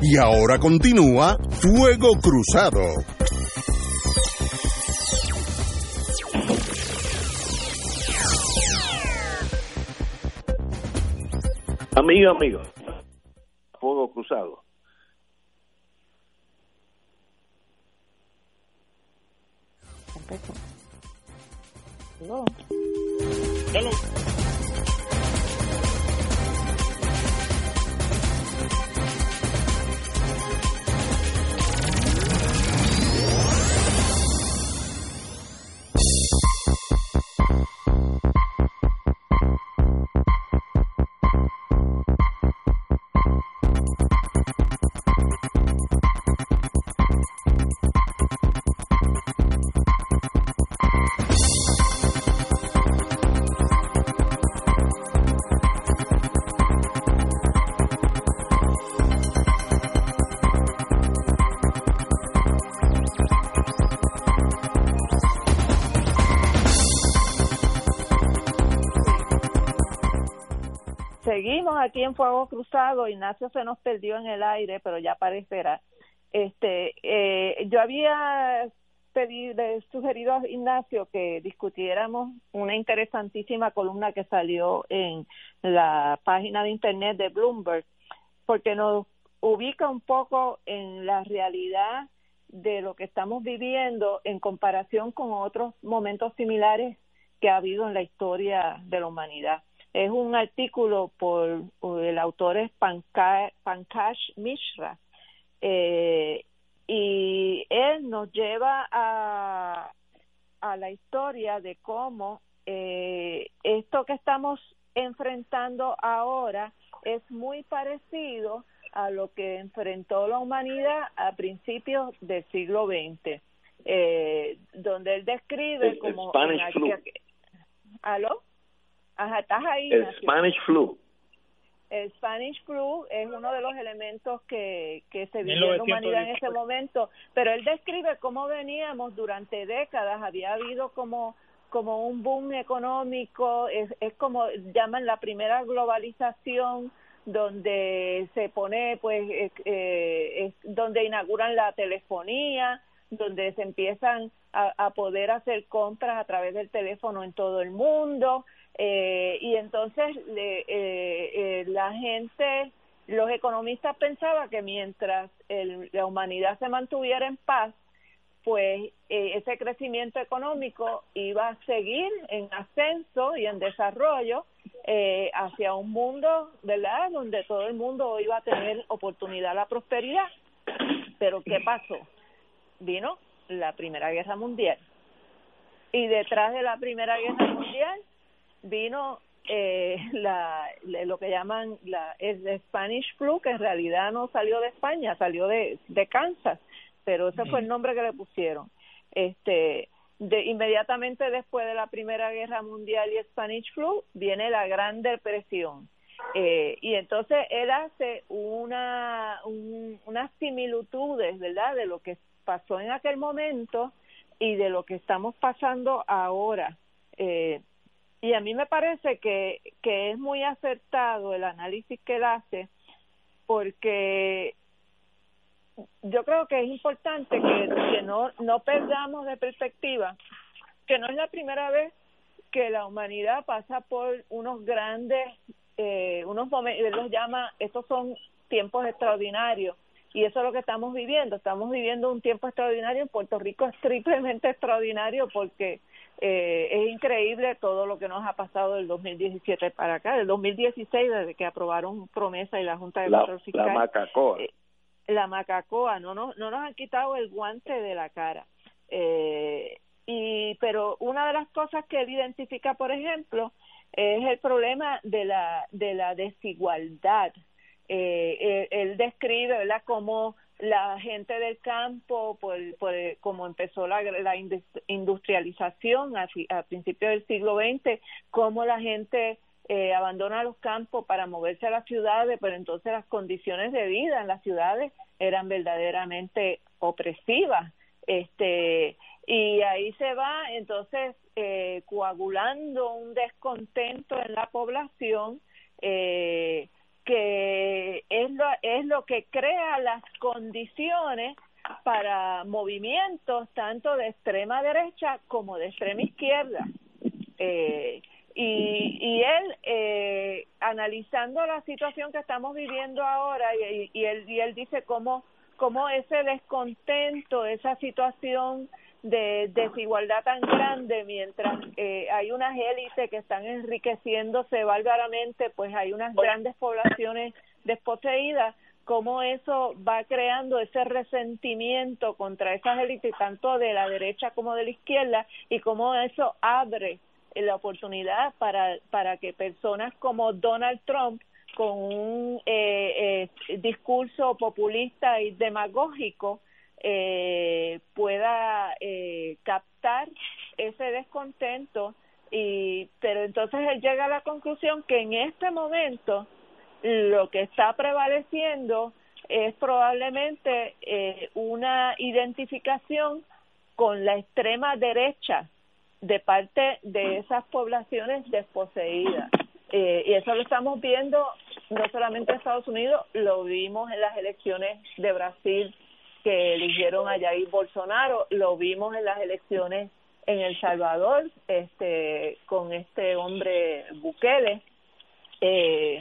Y ahora continúa Fuego Cruzado. Amigo, amigo. Fuego Cruzado. No. Hello. Seguimos aquí en Fuego Cruzado. Ignacio se nos perdió en el aire, pero ya aparecerá. Este, eh, yo había sugerido a Ignacio que discutiéramos una interesantísima columna que salió en la página de internet de Bloomberg, porque nos ubica un poco en la realidad de lo que estamos viviendo en comparación con otros momentos similares que ha habido en la historia de la humanidad. Es un artículo por, el autor es Pankaj Mishra eh, y él nos lleva a, a la historia de cómo eh, esto que estamos enfrentando ahora es muy parecido a lo que enfrentó la humanidad a principios del siglo XX, eh, donde él describe como... ¿Aló? Ajá, estás ahí. El Spanish flu. el Spanish flu es uno de los elementos que, que se vivió en la humanidad en ese momento, pero él describe cómo veníamos durante décadas, había habido como como un boom económico, es, es como llaman la primera globalización, donde se pone, pues, eh, eh, es donde inauguran la telefonía, donde se empiezan a, poder hacer compras a través del teléfono en todo el mundo, eh, y entonces le, eh, eh, la gente, los economistas pensaban que mientras el, la humanidad se mantuviera en paz, pues eh, ese crecimiento económico iba a seguir en ascenso y en desarrollo eh, hacia un mundo, ¿verdad?, donde todo el mundo iba a tener oportunidad a la prosperidad. Pero ¿qué pasó? Vino la Primera Guerra Mundial. Y detrás de la Primera Guerra Mundial vino eh, *laughs* la, lo que llaman la el Spanish flu, que en realidad no salió de España, salió de, de Kansas, pero ese fue el nombre que le pusieron. Este, de, inmediatamente después de la Primera Guerra Mundial y Spanish flu viene la Gran Depresión. Eh, y entonces él hace una un, unas similitudes, ¿verdad?, de lo que pasó en aquel momento y de lo que estamos pasando ahora. Eh, y a mí me parece que, que es muy acertado el análisis que él hace porque yo creo que es importante que, que no, no perdamos de perspectiva que no es la primera vez que la humanidad pasa por unos grandes, eh, unos momentos, él los llama, estos son tiempos extraordinarios, y eso es lo que estamos viviendo. Estamos viviendo un tiempo extraordinario. En Puerto Rico es triplemente extraordinario porque eh, es increíble todo lo que nos ha pasado del 2017 para acá, del 2016 desde que aprobaron promesa y la Junta de Control Fiscal. La macacoa. Eh, la macacoa, no, no, no nos han quitado el guante de la cara. Eh, y pero una de las cosas que él identifica, por ejemplo, es el problema de la de la desigualdad eh, él, describe ¿verdad? cómo la gente del campo, por, por como empezó la, la industrialización a, a principios del siglo XX, cómo la gente eh, abandona los campos para moverse a las ciudades, pero entonces las condiciones de vida en las ciudades eran verdaderamente opresivas. Este, y ahí se va entonces eh, coagulando un descontento en la población eh, que es lo, es lo que crea las condiciones para movimientos tanto de extrema derecha como de extrema izquierda. Eh, y, y él, eh, analizando la situación que estamos viviendo ahora, y, y, él, y él dice cómo, cómo ese descontento, esa situación de desigualdad tan grande mientras eh, hay unas élites que están enriqueciéndose bárbaramente pues hay unas grandes poblaciones desposeídas cómo eso va creando ese resentimiento contra esas élites tanto de la derecha como de la izquierda y cómo eso abre la oportunidad para para que personas como Donald Trump con un eh, eh, discurso populista y demagógico eh, pueda eh, captar ese descontento y pero entonces él llega a la conclusión que en este momento lo que está prevaleciendo es probablemente eh, una identificación con la extrema derecha de parte de esas poblaciones desposeídas. Eh, y eso lo estamos viendo no solamente en Estados Unidos, lo vimos en las elecciones de Brasil que eligieron a Jair Bolsonaro, lo vimos en las elecciones en El Salvador, este, con este hombre Bukele, eh,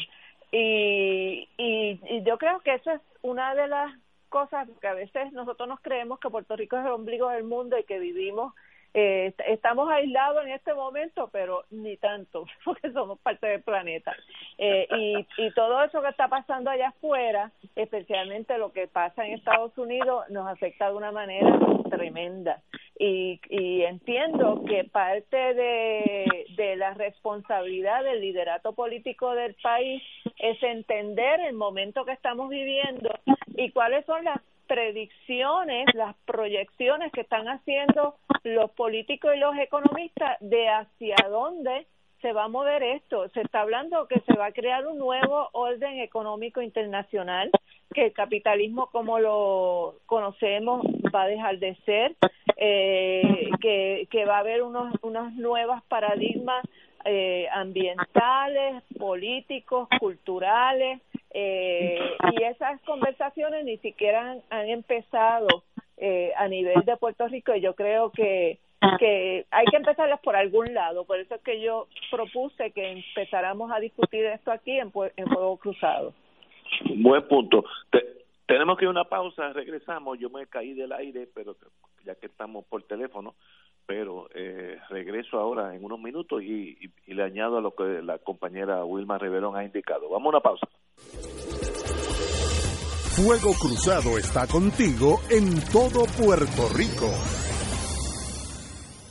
y, y, y yo creo que eso es una de las cosas que a veces nosotros nos creemos que Puerto Rico es el ombligo del mundo y que vivimos eh, estamos aislados en este momento, pero ni tanto, *laughs* porque somos parte del planeta. Eh, y, y todo eso que está pasando allá afuera, especialmente lo que pasa en Estados Unidos, nos afecta de una manera tremenda. Y, y entiendo que parte de, de la responsabilidad del liderato político del país es entender el momento que estamos viviendo y cuáles son las predicciones, las proyecciones que están haciendo los políticos y los economistas de hacia dónde se va a mover esto. Se está hablando que se va a crear un nuevo orden económico internacional, que el capitalismo como lo conocemos va a dejar de ser, eh, que, que va a haber unos, unas nuevas paradigmas eh, ambientales, políticos, culturales, eh, *laughs* y esas conversaciones ni siquiera han, han empezado eh, a nivel de Puerto Rico y yo creo que que hay que empezarlas por algún lado. Por eso es que yo propuse que empezáramos a discutir esto aquí en, en Fuego Cruzado. Buen punto. tenemos que ir a una pausa, regresamos. Yo me caí del aire, pero ya que estamos por teléfono, pero eh, regreso ahora en unos minutos y, y, le añado a lo que la compañera Wilma Riverón ha indicado. Vamos a una pausa. Fuego Cruzado está contigo en todo Puerto Rico.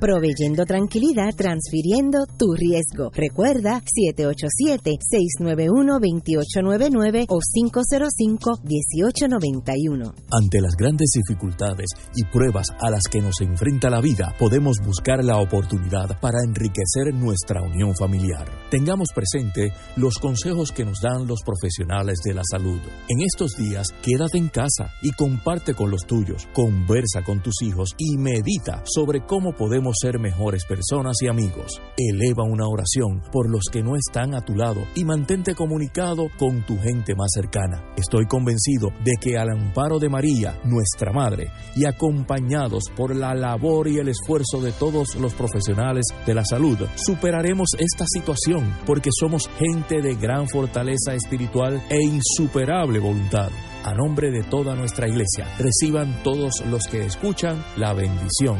proveyendo tranquilidad, transfiriendo tu riesgo. Recuerda 787-691-2899 o 505-1891. Ante las grandes dificultades y pruebas a las que nos enfrenta la vida, podemos buscar la oportunidad para enriquecer nuestra unión familiar. Tengamos presente los consejos que nos dan los profesionales de la salud. En estos días, quédate en casa y comparte con los tuyos, conversa con tus hijos y medita sobre cómo podemos podemos ser mejores personas y amigos. Eleva una oración por los que no están a tu lado y mantente comunicado con tu gente más cercana. Estoy convencido de que al amparo de María, nuestra Madre, y acompañados por la labor y el esfuerzo de todos los profesionales de la salud, superaremos esta situación porque somos gente de gran fortaleza espiritual e insuperable voluntad. A nombre de toda nuestra iglesia, reciban todos los que escuchan la bendición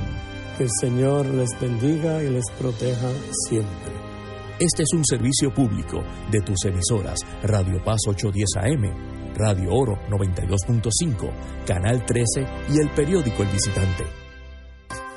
que el Señor les bendiga y les proteja siempre. Este es un servicio público de tus emisoras Radio Paz 810 AM, Radio Oro 92.5, Canal 13 y el periódico El Visitante.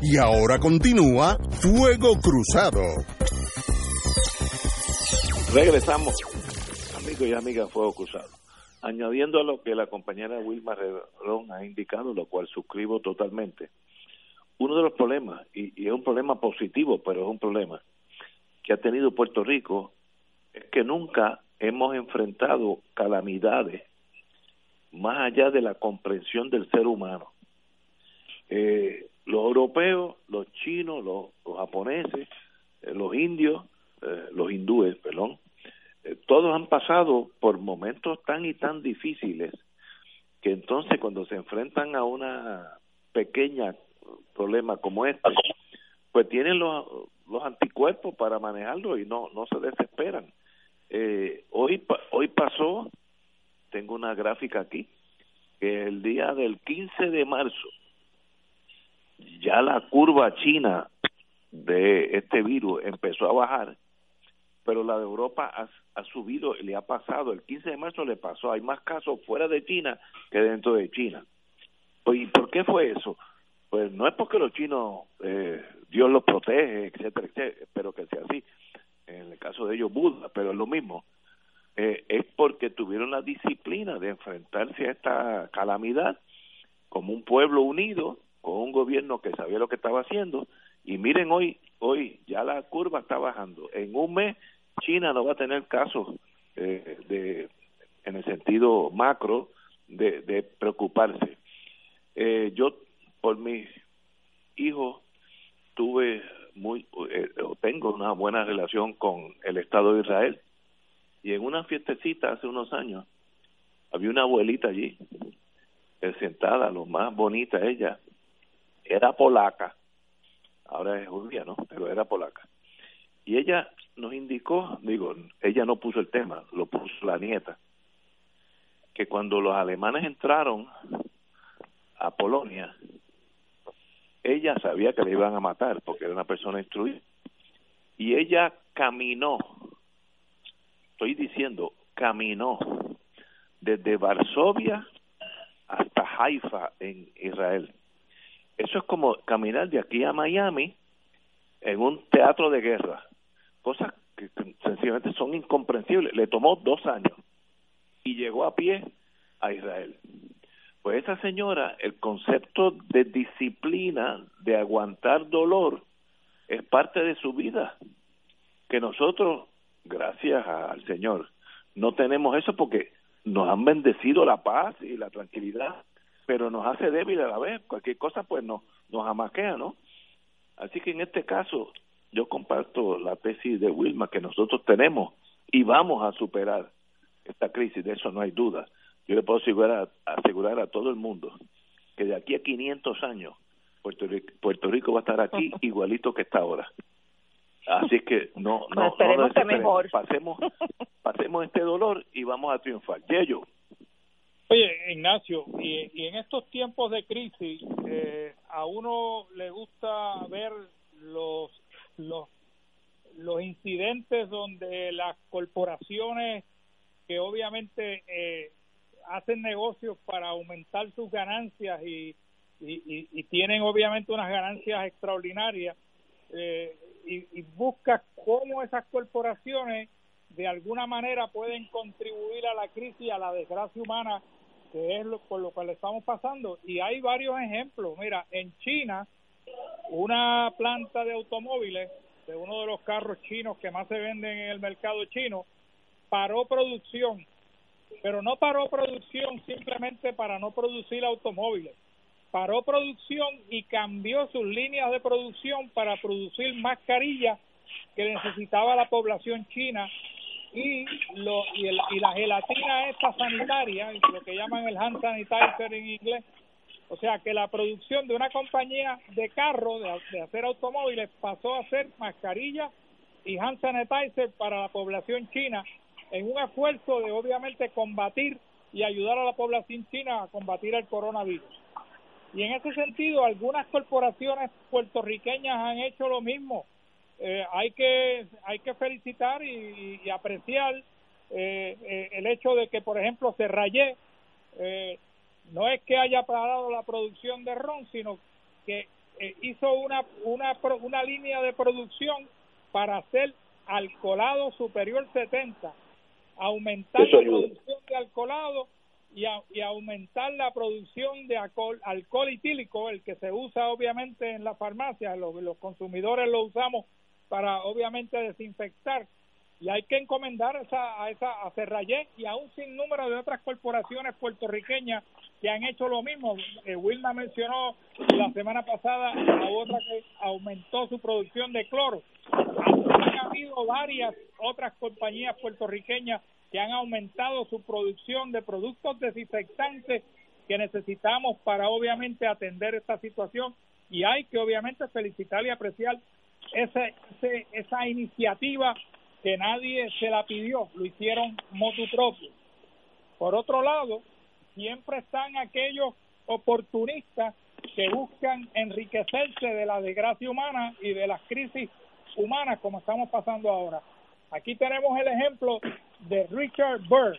Y ahora continúa Fuego Cruzado. Regresamos, amigos y amigas Fuego Cruzado. Añadiendo a lo que la compañera Wilma Redón ha indicado, lo cual suscribo totalmente, uno de los problemas, y, es un problema positivo, pero es un problema, que ha tenido Puerto Rico, es que nunca hemos enfrentado calamidades más allá de la comprensión del ser humano. Eh, los europeos, los chinos, los, japoneses, eh, los indios, eh, los hindúes, perdón, eh, todos han pasado por momentos tan y tan difíciles que entonces cuando se enfrentan a una pequeña problema como este, pues tienen los, los anticuerpos para manejarlo y no no se desesperan. hoy hoy pasó, tengo una gráfica aquí, que el día del 15 de marzo ya la curva china de este virus empezó a bajar, pero la de Europa ha, ha subido, le ha pasado, el 15 de marzo le pasó, hay más casos fuera de China que dentro de China. ¿Y por qué fue eso? Pues no es porque los chinos, eh, Dios los protege, etcétera, etcétera, espero que sea así, en el caso de ellos Buda, pero es lo mismo, eh, es porque tuvieron la disciplina de enfrentarse a esta calamidad como un pueblo unido con un gobierno que sabía lo que estaba haciendo y miren hoy hoy ya la curva está bajando en un mes China no va a tener casos eh, de en el sentido macro de, preocuparse eh, yo por mis hijos tuve muy, eh, tengo una buena relación con el Estado de Israel. Y en una fiestecita hace unos años, había una abuelita allí, eh, sentada, lo más bonita ella, era polaca, ahora es judía, ¿no? Pero era polaca. Y ella nos indicó, digo, ella no puso el tema, lo puso la nieta, que cuando los alemanes entraron a Polonia, ella sabía que le iban a matar porque era una persona instruida. Y ella caminó, estoy diciendo, caminó desde Varsovia hasta Haifa en Israel. Eso es como caminar de aquí a Miami en un teatro de guerra. Cosas que, sencillamente son incomprensibles. Le tomó dos años y llegó a pie a Israel. Pues esa señora, el concepto de disciplina, de aguantar dolor, es parte de su vida. Que nosotros, gracias al Señor, no tenemos eso porque nos han bendecido la paz y la tranquilidad, pero nos hace débil a la vez. Cualquier cosa, pues nos, nos amaquea, ¿no? Así que en este caso, yo comparto la tesis de Wilma que nosotros tenemos y vamos a superar esta crisis, de eso no hay duda. Yo le puedo asegurar, asegurar a todo el mundo que de aquí a 500 años Puerto Rico, Puerto Rico va a estar aquí *laughs* igualito que está ahora. Así que no, no, no mejor. pasemos, pasemos este dolor y vamos a triunfar. Yello. Oye, Ignacio, y, y en estos tiempos de crisis, eh, a uno le gusta ver los, los, los incidentes donde las corporaciones que obviamente eh, hacen negocios para aumentar sus ganancias y, y, y, tienen obviamente unas ganancias extraordinarias eh, y, y busca cómo esas corporaciones de alguna manera pueden contribuir a la crisis, a la desgracia humana que es lo, por lo cual estamos pasando. Y hay varios ejemplos. Mira, en China, una planta de automóviles de uno de los carros chinos que más se venden en el mercado chino paró producción, pero no paró producción simplemente para no producir automóviles. Paró producción y cambió sus líneas de producción para producir mascarillas que necesitaba la población china y, lo, y, el, y la gelatina esta sanitaria, lo que llaman el hand sanitizer en inglés, o sea que la producción de una compañía de carro, de, hacer automóviles, pasó a ser mascarilla y hand sanitizer para la población china en un esfuerzo de obviamente combatir y ayudar a la población china a combatir el coronavirus. Y en ese sentido, algunas corporaciones puertorriqueñas han hecho lo mismo eh, hay que hay que felicitar y, apreciar eh, eh, el hecho de que por ejemplo Serrayé eh, no es que haya parado la producción de ron sino que hizo una una una línea de producción para hacer alcoholado superior 70 aumentar la producción de alcoholado y, y aumentar la producción de alcohol, alcohol etílico, el que se usa obviamente en la farmacia, los, los consumidores lo usamos para obviamente desinfectar y hay que encomendar esa, a esa a Cerrayé y a un sinnúmero de otras corporaciones puertorriqueñas que han hecho lo mismo. Eh, Wilma mencionó la semana pasada a otra que aumentó su producción de cloro. Han habido varias otras compañías puertorriqueñas que han aumentado su producción de productos desinfectantes que necesitamos para obviamente atender esta situación y hay que obviamente felicitar y apreciar ese, esa iniciativa que nadie se la pidió, lo hicieron motu propio. Por otro lado, siempre están aquellos oportunistas que buscan enriquecerse de la desgracia humana y de las crisis humanas como estamos pasando ahora. Aquí tenemos el ejemplo de Richard Burr.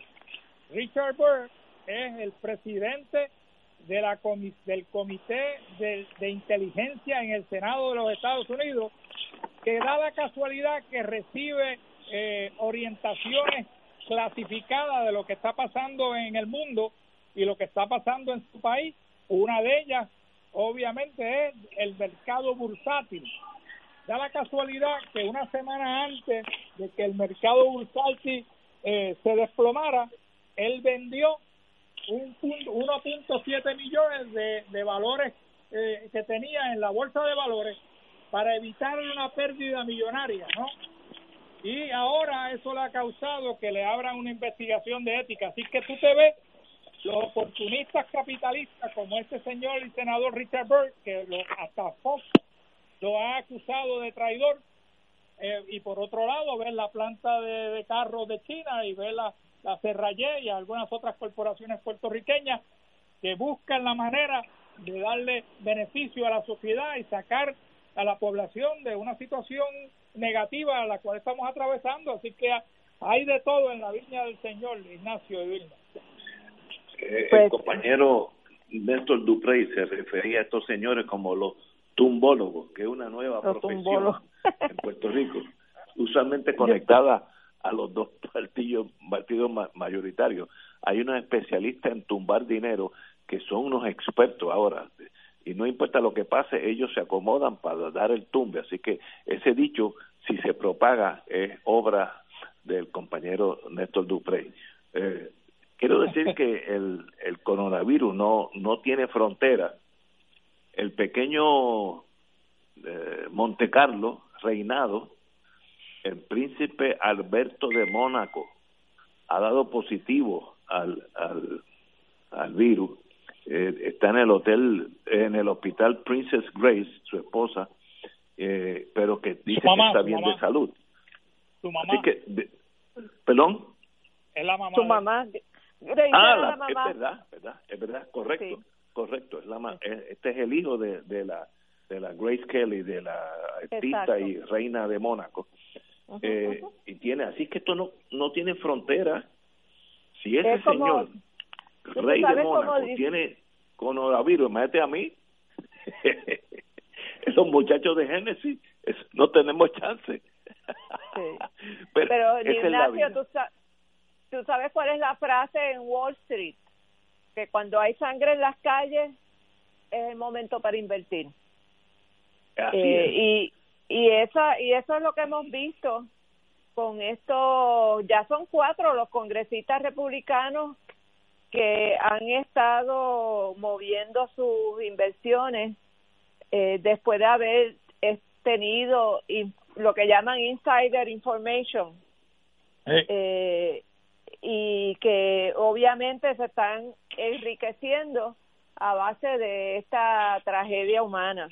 Richard Burr es el presidente de la del Comité de Inteligencia en el Senado de los Estados Unidos que da la casualidad que recibe eh, orientaciones clasificadas de lo que está pasando en el mundo y lo que está pasando en su país. Una de ellas, obviamente, es el mercado bursátil. Da la casualidad que una semana antes de que el mercado bursátil eh, se desplomara, él vendió un 1.7 millones de, de valores eh, que tenía en la bolsa de valores para evitar una pérdida millonaria, ¿no? Y ahora eso le ha causado que le abran una investigación de ética. Así que tú te ves los oportunistas capitalistas como este señor el senador Richard Burke, que lo, hasta Fox lo ha acusado de traidor, eh, y por otro lado ver la planta de, de carros de China y ver la, la Ferrayé y algunas otras corporaciones puertorriqueñas que buscan la manera de darle beneficio a la sociedad y sacar a la población de una situación negativa a la cual estamos atravesando. Así que hay de todo en la viña del Señor, Ignacio de Vilma. Eh, Pues- el compañero Néstor Duprey se refería a estos señores como los tumbólogos, que es una nueva profesión tumbólogos. en Puerto Rico, usualmente *laughs* conectada a los dos partidos, partidos ma- mayoritarios. Hay unos especialistas en tumbar dinero que son unos expertos ahora y no importa lo que pase, ellos se acomodan para dar el tumbe. Así que ese dicho, si se propaga, es obra del compañero Néstor Duprey. Eh, quiero decir que el, el coronavirus no, no tiene frontera. El pequeño eh, Monte Carlo, reinado, el príncipe Alberto de Mónaco, ha dado positivo al, al, al virus. Eh, está en el hotel, en el hospital Princess Grace, su esposa, eh, pero que dice mamá, que está bien mamá. de salud. Su mamá Así que, de- perdón. es la mamá. Su mamá, Grace Ah, la- la mamá. es verdad, verdad, es verdad, correcto, Sí. correcto. Es la, ma- este es el hijo de, de la de la Grace Kelly, de la artista Exacto. y reina de Mónaco. Eh, y tiene, así que esto no no tiene frontera. Si ese Es como- señor, rey de Mónaco, tiene coronavirus, imagínate a mí. *laughs* Esos muchachos de Génesis, es- no tenemos chance. *laughs* Pero, Ignacio. ¿tú, sa- tú sabes cuál es la frase en Wall Street, que cuando hay sangre en las calles es el momento para invertir. Así Eh, es. y y esa y eso es lo que hemos visto con esto ya son cuatro los congresistas republicanos que han estado moviendo sus inversiones eh, después de haber tenido in- lo que llaman insider information eh, y que obviamente se están enriqueciendo a base de esta tragedia humana.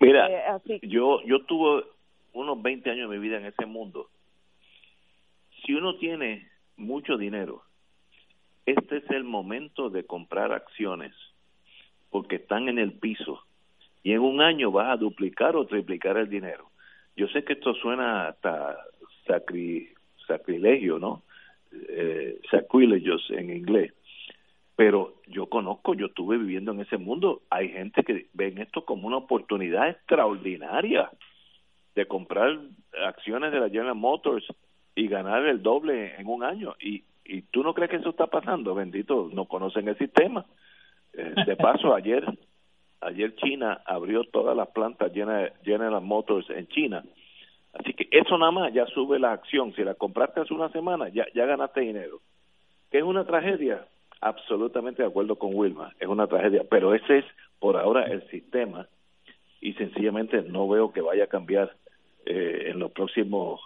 Mira, Eh, así- yo yo tuve unos 20 años de mi vida en ese mundo. Si uno tiene mucho dinero, este es el momento de comprar acciones porque están en el piso y en un año vas a duplicar o triplicar el dinero. Yo sé que esto suena hasta sacri, sacrilegio, ¿no? Eh, sacrilegios en inglés, pero yo conozco, yo estuve viviendo en ese mundo, hay gente que ven esto como una oportunidad extraordinaria de comprar acciones de la General Motors y ganar el doble en un año y y tú no crees que eso está pasando, bendito, no conocen el sistema. Eh, de paso ayer ayer China abrió todas las plantas llenas de General Motors en China. Así que eso nada más ya sube la acción. Si la compraste hace una semana, ya, ya ganaste dinero. ¿Que es una tragedia? Absolutamente de acuerdo con Wilma, es una tragedia. Pero ese es por ahora el sistema y sencillamente no veo que vaya a cambiar eh, en los próximos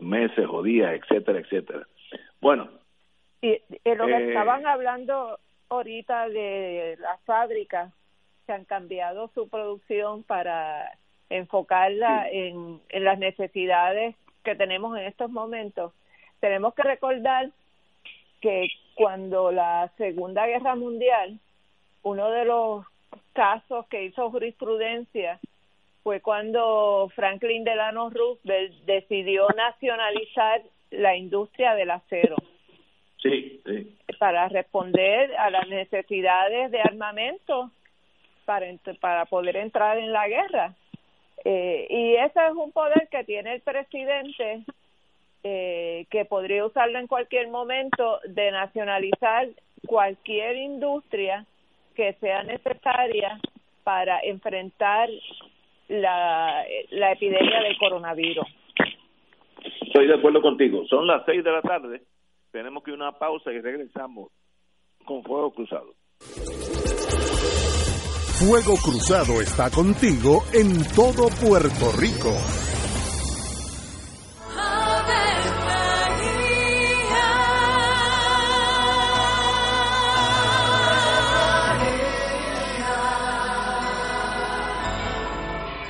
meses o días, etcétera, etcétera. Bueno, Y, y lo que Eh, estaban hablando ahorita de las fábricas que han cambiado su producción para enfocarla en, en las necesidades que tenemos en estos momentos. Tenemos que recordar que cuando la Segunda Guerra Mundial, uno de los casos que hizo jurisprudencia fue cuando Franklin Delano Roosevelt decidió nacionalizar la industria del acero sí, sí. para responder a las necesidades de armamento para para poder entrar en la guerra Eh, y ese es un poder que tiene el presidente eh, que podría usarlo en cualquier momento de nacionalizar cualquier industria que sea necesaria para enfrentar la, la epidemia del coronavirus. Estoy de acuerdo contigo. Son las seis de la tarde. Tenemos que ir a una pausa y regresamos con Fuego Cruzado. Fuego Cruzado está contigo en todo Puerto Rico.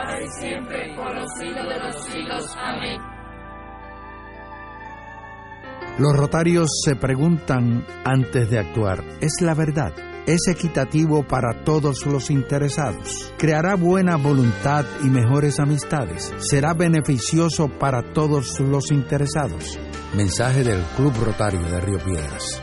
ahora y siempre, por los siglos de los siglos. Amén. Los rotarios se preguntan antes de actuar, ¿es la verdad? ¿Es equitativo para todos los interesados? ¿Creará buena voluntad y mejores amistades? ¿Será beneficioso para todos los interesados? Mensaje del Club Rotario de Río Piedras.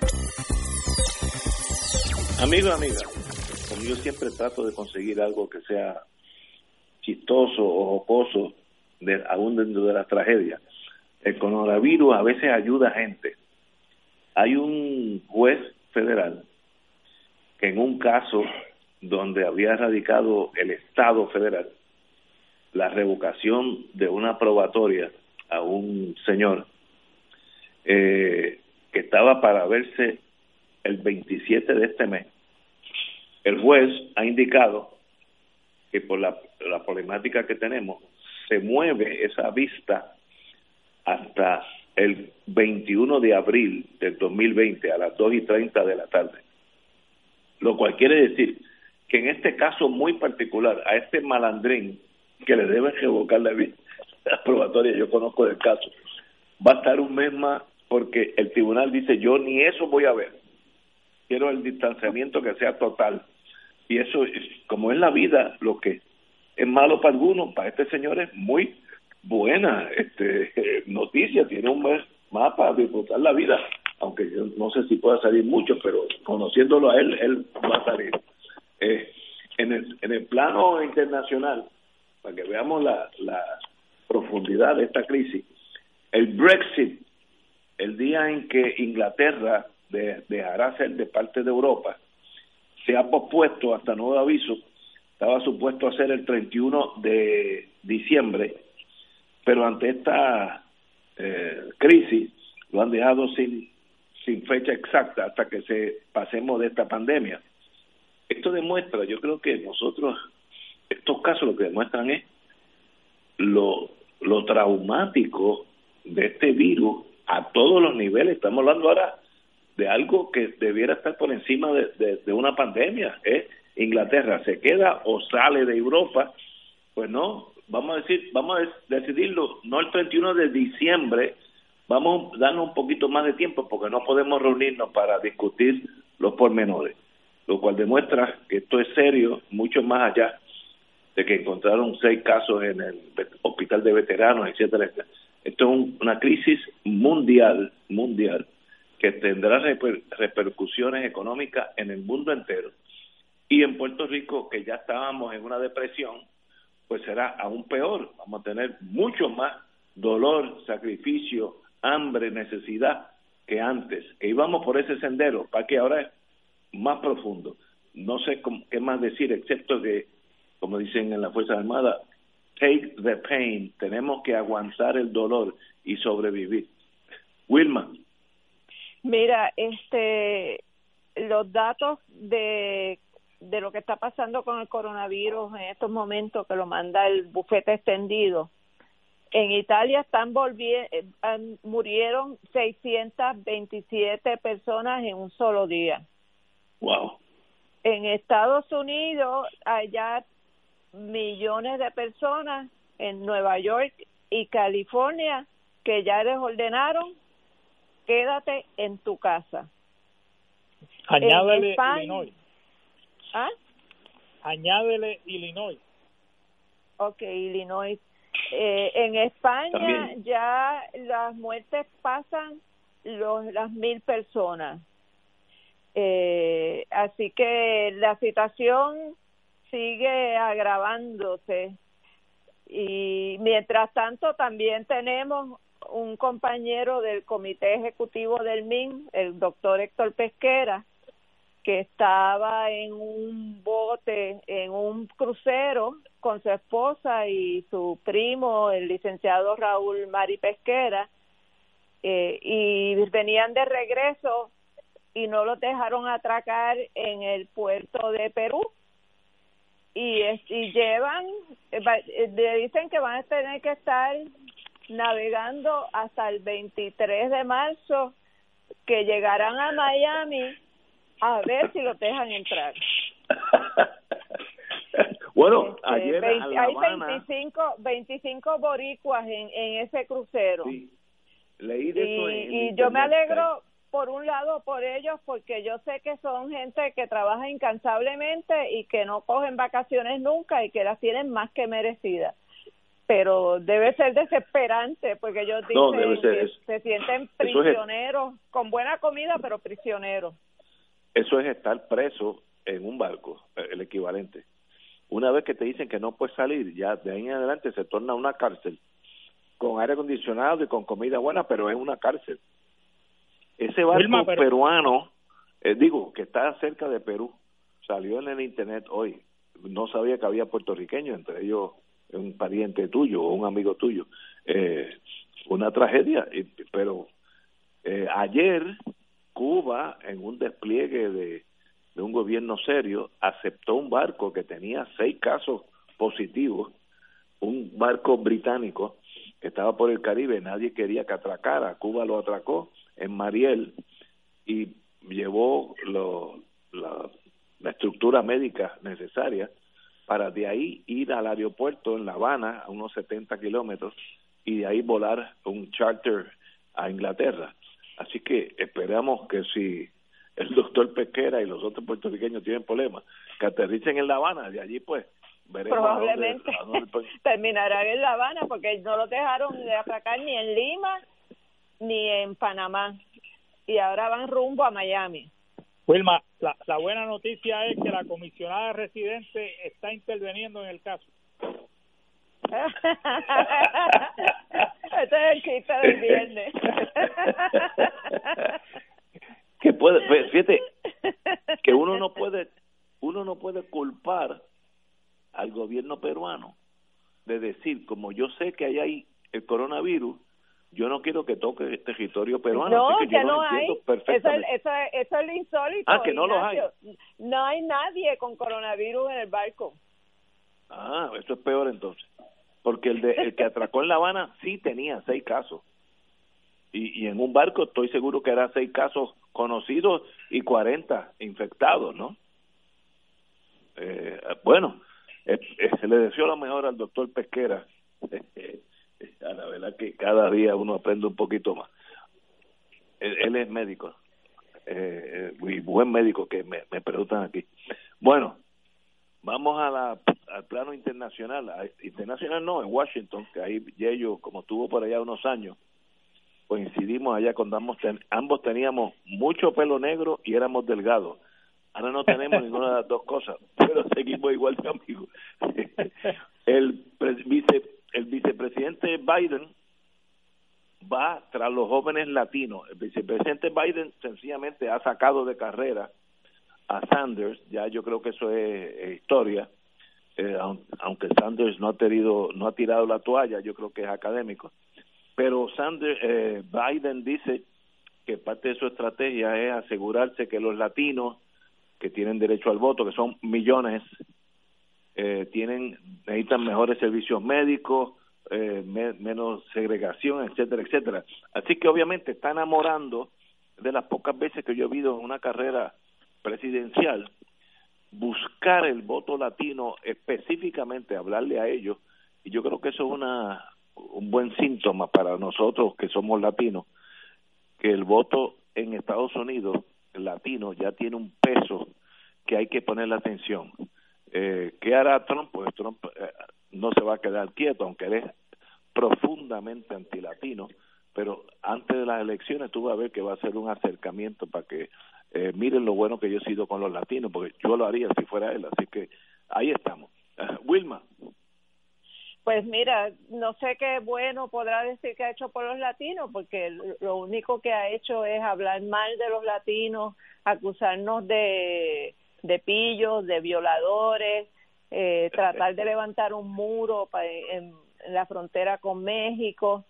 Amigos, amigas, como yo siempre trato de conseguir algo que sea chistoso o jocoso, de, aún dentro de la tragedia, el coronavirus a veces ayuda a gente. Hay un juez federal que en un caso donde había radicado el Estado federal la revocación de una probatoria a un señor eh, que estaba para verse el 27 de este mes, el juez ha indicado que por la, problemática que tenemos, se mueve esa vista hasta el 21 de abril del 2020 a las 2 y 30 de la tarde. Lo cual quiere decir que en este caso muy particular, a este malandrín que le deben revocar la, la probatoria, yo conozco el caso, va a estar un mes más porque el tribunal dice yo ni eso voy a ver quiero el distanciamiento que sea total. Y eso, es, como es la vida, lo que es malo para algunos, para este señor es muy buena este *laughs* noticia, tiene un mes más para disfrutar la vida, aunque yo no sé si pueda salir mucho, pero conociéndolo a él, él va a salir. Eh, en, el, en el plano internacional, para que veamos la, la profundidad de esta crisis, el Brexit, el día en que Inglaterra de, dejará ser de parte de Europa, se ha pospuesto hasta nuevo aviso, estaba supuesto a ser el 31 de diciembre, pero ante esta eh, crisis lo han dejado sin, sin fecha exacta hasta que se pasemos de esta pandemia. Esto demuestra, yo creo que nosotros, estos casos lo que demuestran es lo, lo traumático de este virus a todos los niveles. Estamos hablando ahora de algo que debiera estar por encima de, de, una pandemia. ¿eh? Inglaterra se queda o sale de Europa, pues no, vamos a decir, vamos a decidirlo no el 31 de diciembre, vamos a darnos un poquito más de tiempo porque no podemos reunirnos para discutir los pormenores, lo cual demuestra que esto es serio, mucho más allá de que encontraron seis casos en el hospital de veteranos, etcétera. Esto es una crisis mundial, mundial, que tendrá repercusiones económicas en el mundo entero. Y en Puerto Rico, que ya estábamos en una depresión, pues será aún peor. Vamos a tener mucho más dolor, sacrificio, hambre, necesidad que antes. E íbamos por ese sendero, para que ahora es más profundo. No sé qué más decir, excepto que, como dicen en la Fuerza Armada, take the pain, tenemos que aguantar el dolor y sobrevivir. Wilma. Mira, este, los datos de, de lo que está pasando con el coronavirus en estos momentos que lo manda el bufete extendido. En Italia están murieron 627 personas en un solo día. Wow. En Estados Unidos, allá millones de personas en Nueva York y California que ya les ordenaron quédate en tu casa. Añádele Illinois. ¿Ah? Añádele Illinois. Ok, Illinois. Eh, en España ya las muertes pasan los, las mil personas. Eh, así que la situación sigue agravándose y mientras tanto también tenemos un compañero del comité ejecutivo del MIN, el doctor Héctor Pesquera, que estaba en un bote, en un crucero con su esposa y su primo, el licenciado Raúl Mari Pesquera, eh, y venían de regreso y no los dejaron atracar en el puerto de Perú. Y, y llevan, eh, eh, le dicen que van a tener que estar navegando hasta el 23 de marzo, que llegarán a Miami a ver si los dejan entrar. *laughs* bueno, este, ayer hay 25, 25 boricuas en, en ese crucero. Leí de y, y yo me alegro por un lado por ellos porque yo sé que son gente que trabaja incansablemente y que no cogen vacaciones nunca y que las tienen más que merecidas pero debe ser desesperante porque ellos dicen que se sienten prisioneros con buena comida pero prisioneros. Eso es estar preso en un barco el equivalente. Una vez que te dicen que no puedes salir ya de ahí en adelante se torna una cárcel con aire acondicionado y con comida buena pero es una cárcel. Ese barco peruano, eh, digo, que está cerca de Perú, salió en el internet hoy. No sabía que había puertorriqueños, entre ellos un pariente tuyo o un amigo tuyo. Eh, una tragedia, pero eh, ayer Cuba, en un despliegue de, un gobierno serio, aceptó un barco que tenía seis casos positivos, un barco británico que estaba por el Caribe, nadie quería que atracara, Cuba lo atracó en Mariel y llevó lo, la, estructura médica necesaria para de ahí ir al aeropuerto en La Habana, a unos 70 kilómetros, y de ahí volar un charter a Inglaterra. Así que esperamos que si el doctor Pesquera y los otros puertorriqueños tienen problemas, que aterricen en La Habana, de allí pues veremos. Probablemente *laughs* terminarán en La Habana porque no lo dejaron de atracar ni en Lima ni en Panamá y ahora van rumbo a Miami. Wilma, la, la buena noticia es que la comisionada residente está interviniendo en el caso. *laughs* este es el chiste del viernes. que puede, fíjate, que uno no puede, uno no puede culpar al gobierno peruano de decir, como yo sé que hay el coronavirus, yo no quiero que toque territorio peruano. No, así que, yo no hay. Eso es, eso, es, lo insólito. Ah, que no los hay. No hay nadie con coronavirus en el barco. Ah, eso es peor entonces. Porque el, de, el que atracó en La Habana sí tenía seis casos. Y, y en un barco estoy seguro que eran seis casos conocidos y cuarenta infectados, ¿no? Eh, bueno, eh, eh, le deseo lo mejor al doctor Pesquera. *laughs* a la verdad que cada día uno aprende un poquito más. él, es médico, eh, muy buen médico que me, me preguntan aquí. Bueno, vamos a la, al plano internacional, internacional no, en Washington, que ahí ellos, como estuvo por allá unos años, coincidimos allá cuando ambos, ambos teníamos mucho pelo negro y éramos delgados. Ahora no tenemos *laughs* ninguna de las dos cosas, pero seguimos igual de amigos. *laughs* el, vice, el vicepresidente Biden va tras los jóvenes latinos. El vicepresidente Biden sencillamente ha sacado de carrera a Sanders, ya yo creo que eso es, historia, eh, aunque Sanders no ha tenido, no ha tirado la toalla, yo creo que es académico. Pero Sanders, eh, Biden dice que parte de su estrategia es asegurarse que los latinos que tienen derecho al voto, que son millones, eh, tienen necesitan mejores servicios médicos, eh, menos segregación, etcétera, etcétera. Así que obviamente está enamorando de las pocas veces que yo he visto en una carrera presidencial buscar el voto latino específicamente hablarle a ellos y yo creo que eso es una un buen síntoma para nosotros que somos latinos que el voto en Estados Unidos latino ya tiene un peso que hay que ponerle atención eh, ¿qué hará Trump? pues Trump eh, no se va a quedar quieto aunque él es profundamente antilatino pero antes de las elecciones tú vas a ver que va a ser un acercamiento para que eh, miren lo bueno que yo he sido con los latinos, porque yo lo haría si fuera él, así que ahí estamos. Wilma. Pues mira, no sé qué bueno podrá decir que ha hecho por los latinos, porque lo único que ha hecho es hablar mal de los latinos, acusarnos de, de pillos, de violadores, eh, tratar de levantar un muro en la frontera con México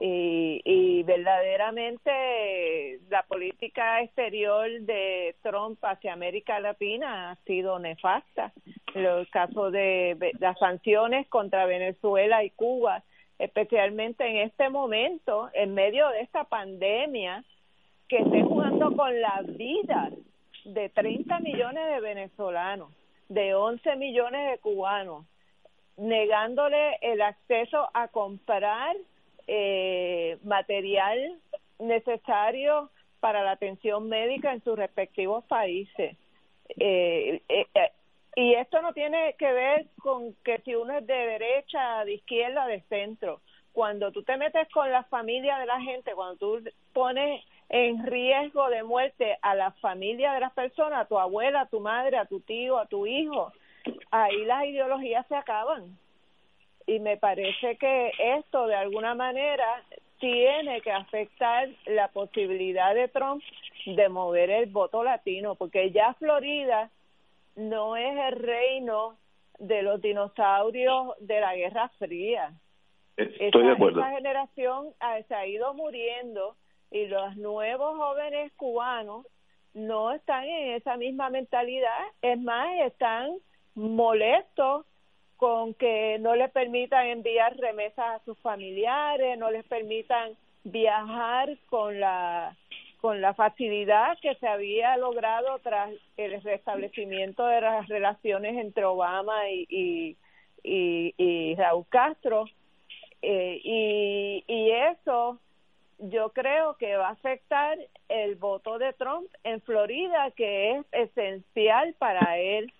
y, y verdaderamente la política exterior de Trump hacia América Latina ha sido nefasta. Los casos de las sanciones contra Venezuela y Cuba, especialmente en este momento, en medio de esta pandemia, que esté jugando con la vida de 30 millones de venezolanos, de 11 millones de cubanos, negándole el acceso a comprar eh, material necesario para la atención médica en sus respectivos países. Eh, eh, eh, y esto no tiene que ver con que si uno es de derecha, de izquierda, de centro. Cuando tú te metes con la familia de la gente, cuando tú pones en riesgo de muerte a la familia de las personas, a tu abuela, a tu madre, a tu tío, a tu hijo, ahí las ideologías se acaban y me parece que esto de alguna manera tiene que afectar la posibilidad de Trump de mover el voto latino, porque ya Florida no es el reino de los dinosaurios de la Guerra Fría. Estoy de acuerdo. Esa generación se ha ido muriendo y los nuevos jóvenes cubanos no están en esa misma mentalidad, es más, están molestos con que no les permitan enviar remesas a sus familiares, no les permitan viajar con la con la facilidad que se había logrado tras el restablecimiento de las relaciones entre Obama y, y, y, Raúl Castro. Eh, y, y eso yo creo que va a afectar el voto de Trump en Florida, que es esencial para él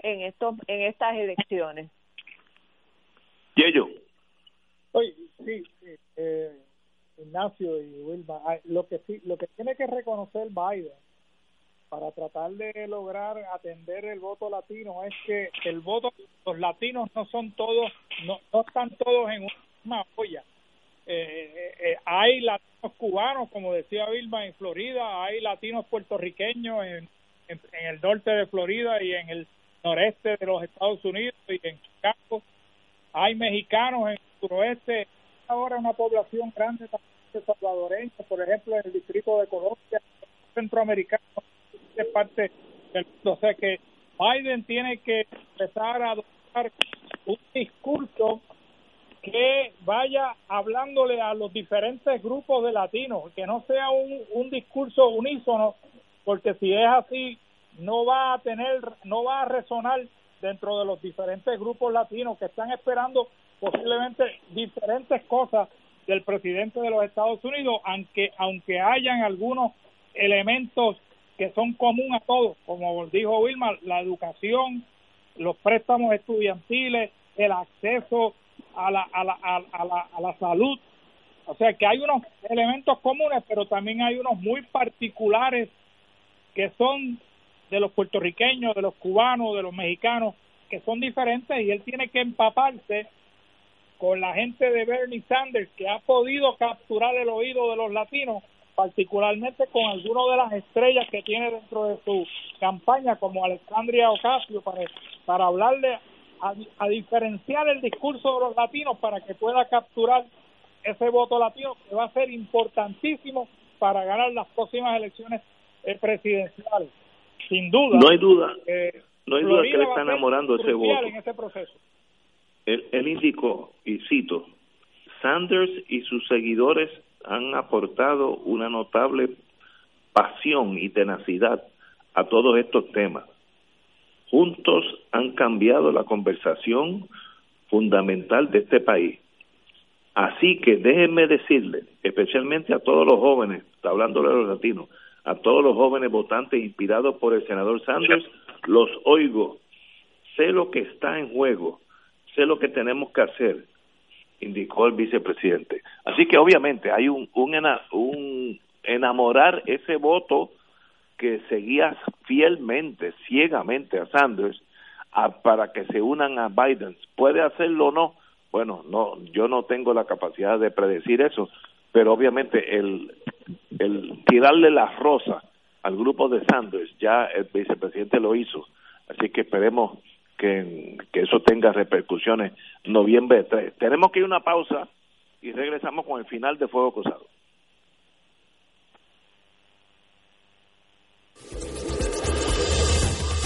en estos en estas elecciones. ¿Y ello? Oye, sí, eh, Ignacio y Wilma, lo que sí, lo que tiene que reconocer Biden para tratar de lograr atender el voto latino es que el voto, los latinos no son todos, no, no están todos en una olla. Eh, eh, hay latinos cubanos, como decía Vilma, en Florida, hay latinos puertorriqueños en, en, el norte de Florida y en el noreste de los Estados Unidos y en Chicago. Hay mexicanos en el suroeste, ahora una población grande también salvadoreña, por ejemplo, en el distrito de Colombia, centroamericano, es parte del mundo. O sea que Biden tiene que empezar a adoptar un discurso que vaya hablándole a los diferentes grupos de latinos, que no sea un, discurso unísono, porque si es así, no va a tener, no va a resonar dentro de los diferentes grupos latinos que están esperando posiblemente diferentes cosas del presidente de los Estados Unidos, aunque aunque hayan algunos elementos que son comunes a todos, como dijo Wilma, la educación, los préstamos estudiantiles, el acceso a la, a la, a, la, a la salud. O sea que hay unos elementos comunes, pero también hay unos muy particulares que son de los puertorriqueños, de los cubanos, de los mexicanos, que son diferentes y él tiene que empaparse con la gente de Bernie Sanders que ha podido capturar el oído de los latinos, particularmente con algunas de las estrellas que tiene dentro de su campaña, como Alexandria Ocasio, para, para hablarle a, diferenciar el discurso de los latinos para que pueda capturar ese voto latino que va a ser importantísimo para ganar las próximas elecciones eh, presidenciales. Sin duda. No hay duda. Eh, no hay duda que él está enamorando ese voto. En ese proceso. Él, él indicó, y cito, Sanders y sus seguidores han aportado una notable pasión y tenacidad a todos estos temas juntos han cambiado la conversación fundamental de este país. Así que déjenme decirle, especialmente a todos los jóvenes, está hablando de los latinos, a todos los jóvenes votantes inspirados por el senador Sanders, los oigo, sé lo que está en juego, sé lo que tenemos que hacer, indicó el vicepresidente. Así que obviamente hay un, un, un enamorar ese voto que seguía fielmente, ciegamente a Sanders para que se unan a Biden. ¿Puede hacerlo o no? Bueno, no, yo no tengo la capacidad de predecir eso, pero obviamente el, el tirarle la rosa al grupo de Sanders, ya el vicepresidente lo hizo, así que esperemos que, que eso tenga repercusiones noviembre 3. Tenemos que ir a una pausa y regresamos con el final de Fuego Cruzado.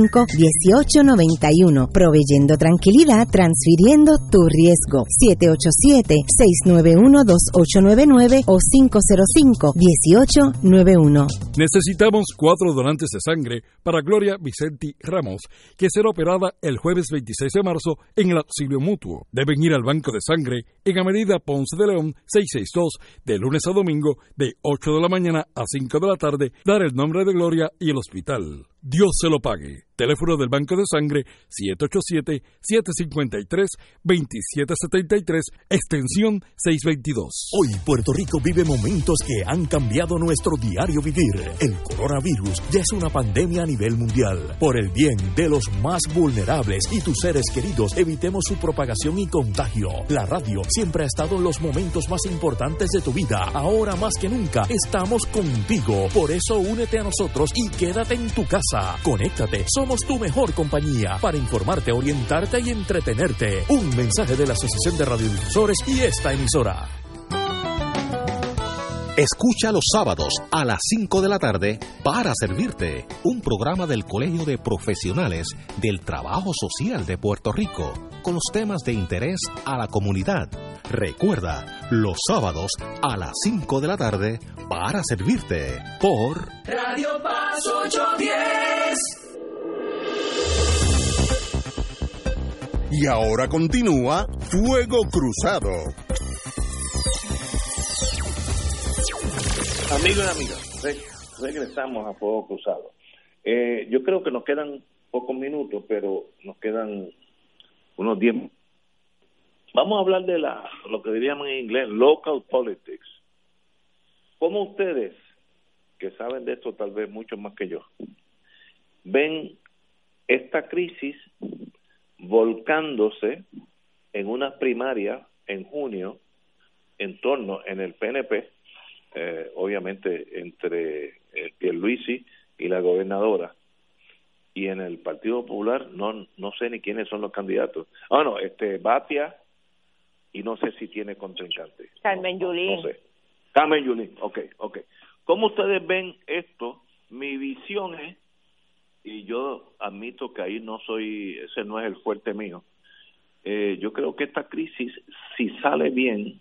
1891 proveyendo tranquilidad, transfiriendo tu riesgo. 787-691-2899 o 505-1891. Necesitamos cuatro donantes de sangre para Gloria Vicenti Ramos, que será operada el jueves 26 de marzo en el auxilio mutuo. Deben ir al banco de sangre en Avenida Ponce de León 662 de lunes a domingo de 8 de la mañana a 5 de la tarde, dar el nombre de Gloria y el hospital. Dios se lo pague. Teléfono del Banco de Sangre 787-753-2773, extensión 622. Hoy Puerto Rico vive momentos que han cambiado nuestro diario vivir. El coronavirus ya es una pandemia a nivel mundial. Por el bien de los más vulnerables y tus seres queridos, evitemos su propagación y contagio. La radio siempre ha estado en los momentos más importantes de tu vida. Ahora más que nunca estamos contigo. Por eso únete a nosotros y quédate en tu casa Conéctate, somos tu mejor compañía para informarte, orientarte y entretenerte. Un mensaje de la Asociación de Radiodifusores y esta emisora. Escucha los sábados a las 5 de la tarde para servirte un programa del Colegio de Profesionales del Trabajo Social de Puerto Rico con los temas de interés a la comunidad. Recuerda, los sábados a las 5 de la tarde para servirte por Radio Paz 810. Y ahora continúa Fuego Cruzado. Amigos y amigas, regresamos a Fuego Cruzado. Eh, yo creo que nos quedan pocos minutos, pero nos quedan unos 10 Vamos a hablar de la, lo que diríamos en inglés, local politics. ¿Cómo ustedes, que saben de esto tal vez mucho más que yo, ven esta crisis volcándose en una primaria en junio en torno en el PNP eh, obviamente entre eh, Pierluisi y la gobernadora y en el Partido Popular no no sé ni quiénes son los candidatos. Ah, no, este Batia y no sé si tiene contrincante. Carmen Yulín. No sé. Carmen Yulín, ok, ok. ¿Cómo ustedes ven esto? Mi visión es, y yo admito que ahí no soy, ese no es el fuerte mío, eh, yo creo que esta crisis, si sale bien,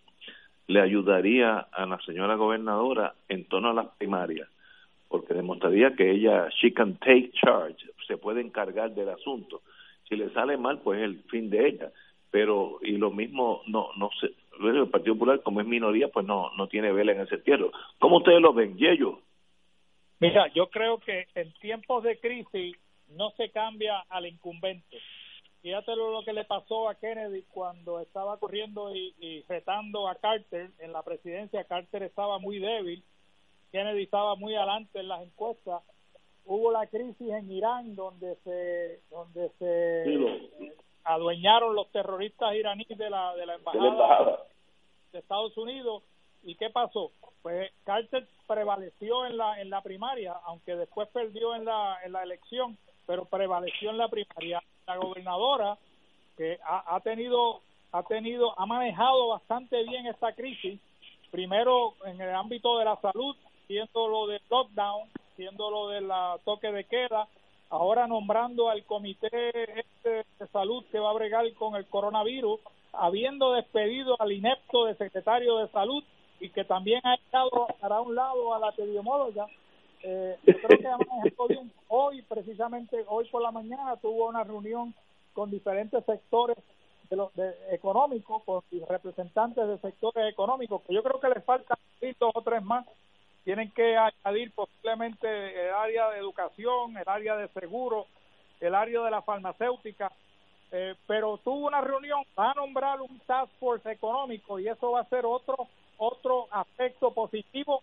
le ayudaría a la señora gobernadora en torno a las primarias, porque demostraría que ella, she can take charge, se puede encargar del asunto. Si le sale mal, pues es el fin de ella. Pero, y lo mismo, no, no sé, el Partido Popular, como es minoría, pues no, no tiene vela en ese entierro. ¿Cómo ustedes lo ven, Yello? Mira, yo creo que en tiempos de crisis no se cambia al incumbente. Fíjate lo que le pasó a Kennedy cuando estaba corriendo y, y retando a Carter en la presidencia. Carter estaba muy débil, Kennedy estaba muy adelante en las encuestas. Hubo la crisis en Irán donde se donde se adueñaron los terroristas iraníes de la de la embajada, de Estados Unidos y qué pasó pues Carter prevaleció en la en la primaria aunque después perdió en la en la elección pero prevaleció en la primaria. La gobernadora que ha, ha tenido ha tenido ha manejado bastante bien esta crisis primero en el ámbito de la salud siendo lo del lockdown siendo lo de la toque de queda ahora nombrando al comité este de salud que va a bregar con el coronavirus, habiendo despedido al inepto de secretario de salud y que también ha echado para un lado a la epidemióloga. Eh, yo creo que ha manejado bien. Hoy, precisamente, hoy por la mañana tuvo una reunión con diferentes sectores de de, económicos, con representantes de sectores económicos, que yo creo que les faltan dos o tres más tienen que añadir posiblemente el área de educación, el área de seguro, el área de la farmacéutica, eh, pero tuvo una reunión, va a nombrar un task force económico y eso va a ser otro otro aspecto positivo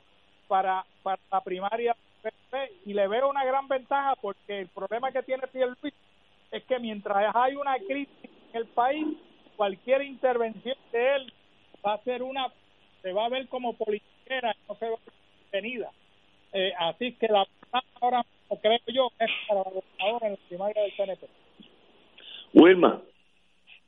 para, para la primaria y le veo una gran ventaja porque el problema que tiene Pierluisi es que mientras hay una crisis en el país, cualquier intervención de él va a ser una, se va a ver como politiquera, no se va a tenida. Eh, así que la ahora creo yo es para la gobernadora en la primaria del PNP. Wilma.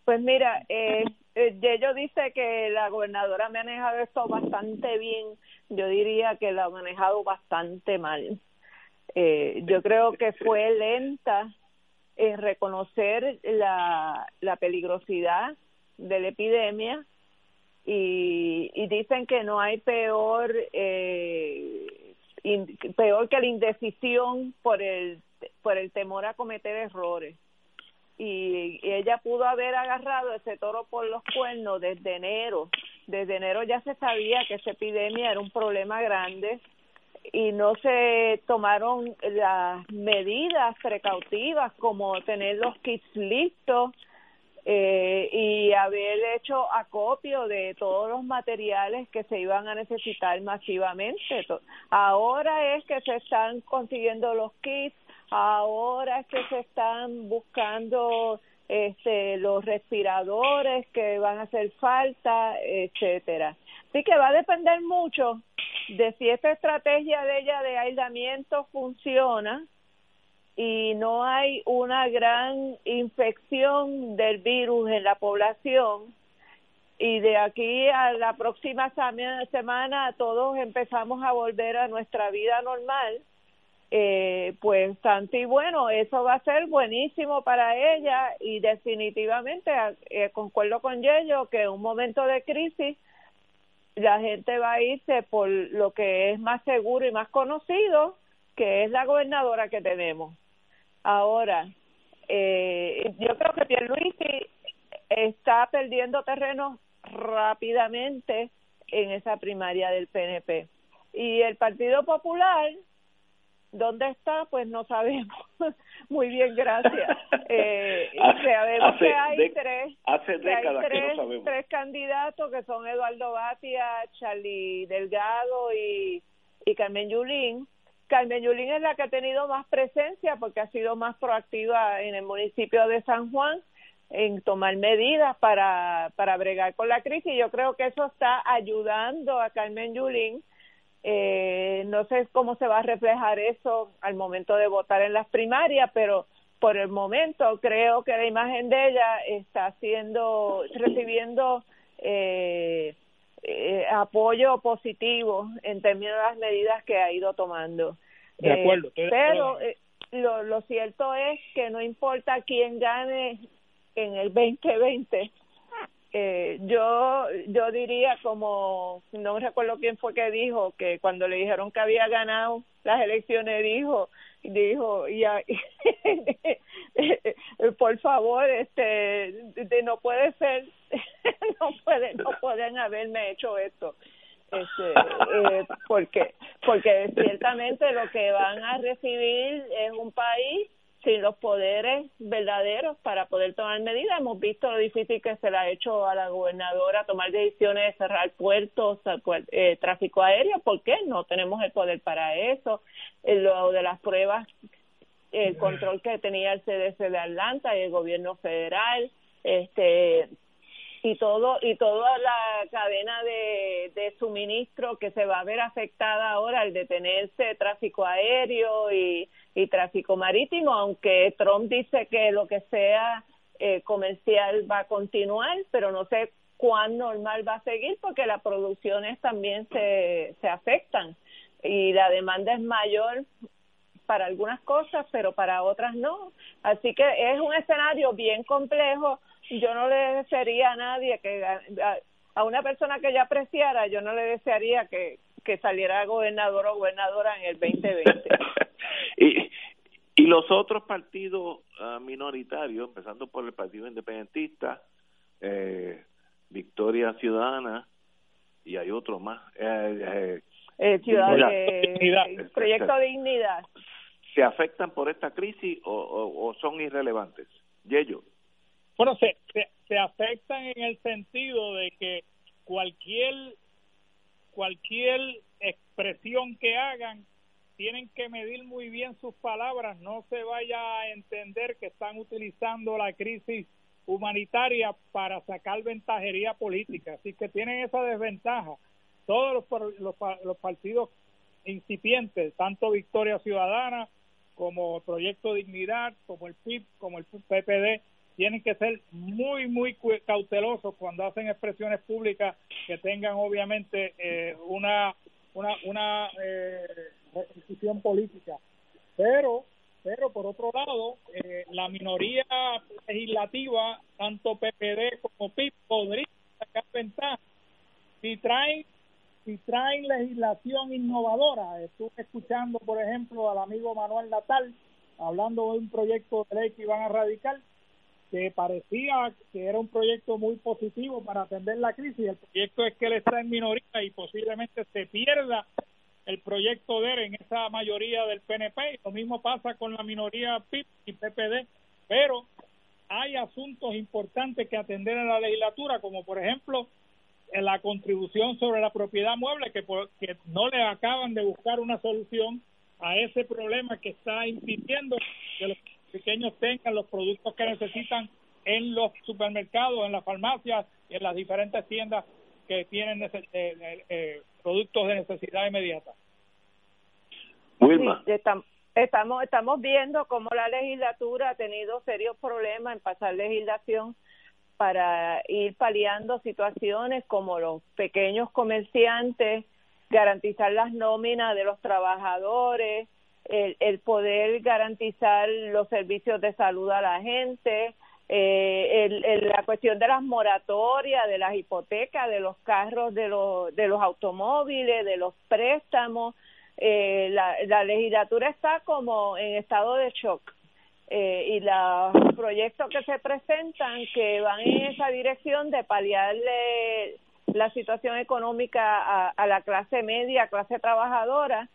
Pues mira, eh, Yello dice que la gobernadora ha manejado esto bastante bien. Yo diría que la ha manejado bastante mal. Eh, yo creo que fue lenta en reconocer la, la peligrosidad de la epidemia y, y dicen que no hay peor eh, peor que la indecisión por el por el temor a cometer errores y, ella pudo haber agarrado ese toro por los cuernos desde enero desde enero ya se sabía que esa epidemia era un problema grande y no se tomaron las medidas precautivas como tener los kits listos eh, y haber hecho acopio de todos los materiales que se iban a necesitar masivamente. Ahora es que se están consiguiendo los kits, ahora es que se están buscando este los respiradores que van a hacer falta, etcétera. Así que va a depender mucho de si esta estrategia de ella de aislamiento funciona y no hay una gran infección del virus en la población y de aquí a la próxima semana todos empezamos a volver a nuestra vida normal eh, pues Santi bueno eso va a ser buenísimo para ella y definitivamente eh, concuerdo con Yello que en un momento de crisis la gente va a irse por lo que es más seguro y más conocido que es la gobernadora que tenemos Ahora, eh, yo creo que Pierluisi está perdiendo terreno rápidamente en esa primaria del PNP. Y el Partido Popular, ¿dónde está? Pues no sabemos. *laughs* Muy bien, gracias. *laughs* Eh, sabemos que hay tres, hace décadas hay tres, que no sabemos. tres candidatos que son Eduardo Batia, Charlie Delgado y, y Carmen Yulín Carmen Yulín es la que ha tenido más presencia porque ha sido más proactiva en el municipio de San Juan en tomar medidas para, para bregar con la crisis. Yo creo que eso está ayudando a Carmen Yulín. Eh, no sé cómo se va a reflejar eso al momento de votar en las primarias, pero por el momento creo que la imagen de ella está siendo recibiendo eh, eh, apoyo positivo en términos de las medidas que ha ido tomando. De acuerdo. Eh, pero eh, lo, lo cierto es que no importa quién gane en el 2020, eh, yo yo diría como no recuerdo quién fue que dijo que cuando le dijeron que había ganado las elecciones dijo dijo ya *laughs* por favor este no puede ser *laughs* no puede no pueden haberme hecho esto. Este eh, porque porque ciertamente lo que van a recibir es un país sin los poderes verdaderos para poder tomar medidas. Hemos visto lo difícil que se le ha hecho a la gobernadora tomar decisiones de cerrar puertos, eh, tráfico aéreo. ¿Por qué? No tenemos el poder para eso. Eh, lo de las pruebas, el control que tenía el CDC de Atlanta y el gobierno federal, este y todo y toda la cadena de, suministro que se va a ver afectada ahora al detenerse tráfico aéreo y y tráfico marítimo, aunque Trump dice que lo que sea eh, comercial va a continuar, pero no sé cuán normal va a seguir porque las producciones también se, se afectan y la demanda es mayor para algunas cosas, pero para otras no. Así que es un escenario bien complejo. Yo no le desearía a nadie que a una persona que ya apreciara, yo no le desearía que, que saliera gobernador o gobernadora en el 2020. *laughs* y, y los otros partidos uh, minoritarios, empezando por el Partido Independentista, eh, Victoria Ciudadana, y hay otros más. Eh, eh, ciudad, dignidad. Proyecto Dignidad. ¿Se afectan por esta crisis o, o, o son irrelevantes? Yello. Bueno, se, se, afectan en el sentido de que cualquier cualquier expresión que hagan tienen que medir muy bien sus palabras, no se vaya a entender que están utilizando la crisis humanitaria para sacar ventajería política, así que tienen esa desventaja. Todos los, los, los partidos incipientes, tanto Victoria Ciudadana como Proyecto Dignidad, como el PIB, como el PPD, tienen que ser muy, muy cautelosos cuando hacen expresiones públicas que tengan obviamente eh, una, una, una eh, política. Pero, pero por otro lado, eh, la minoría legislativa, tanto PPD como PIB, podría sacar ventaja si traen si traen legislación innovadora. Estuve escuchando, por ejemplo, al amigo Manuel Natal hablando de un proyecto de ley que iban a radicar que parecía que era un proyecto muy positivo para atender la crisis. El proyecto es que él está en minoría y posiblemente se pierda el proyecto de él en esa mayoría del PNP. Lo mismo pasa con la minoría PIP y PPD, pero hay asuntos importantes que atender en la legislatura, como por ejemplo en la contribución sobre la propiedad mueble, que, que no le acaban de buscar una solución a ese problema que está impidiendo que los pequeños tengan los productos que necesitan en los supermercados, en las farmacias y en las diferentes tiendas que tienen eh, eh, productos de necesidad inmediata. Wilma. estamos, estamos viendo cómo la legislatura ha tenido serios problemas en pasar legislación para ir paliando situaciones como los pequeños comerciantes, garantizar las nóminas de los trabajadores, el, el poder garantizar los servicios de salud a la gente, eh, el, la cuestión de las moratorias, de las hipotecas, de los carros, de los, de los automóviles, de los préstamos. Eh, la, la legislatura está como en estado de shock. Eh, y los proyectos que se presentan que van en esa dirección de paliarle la situación económica a, a la clase media, clase trabajadora,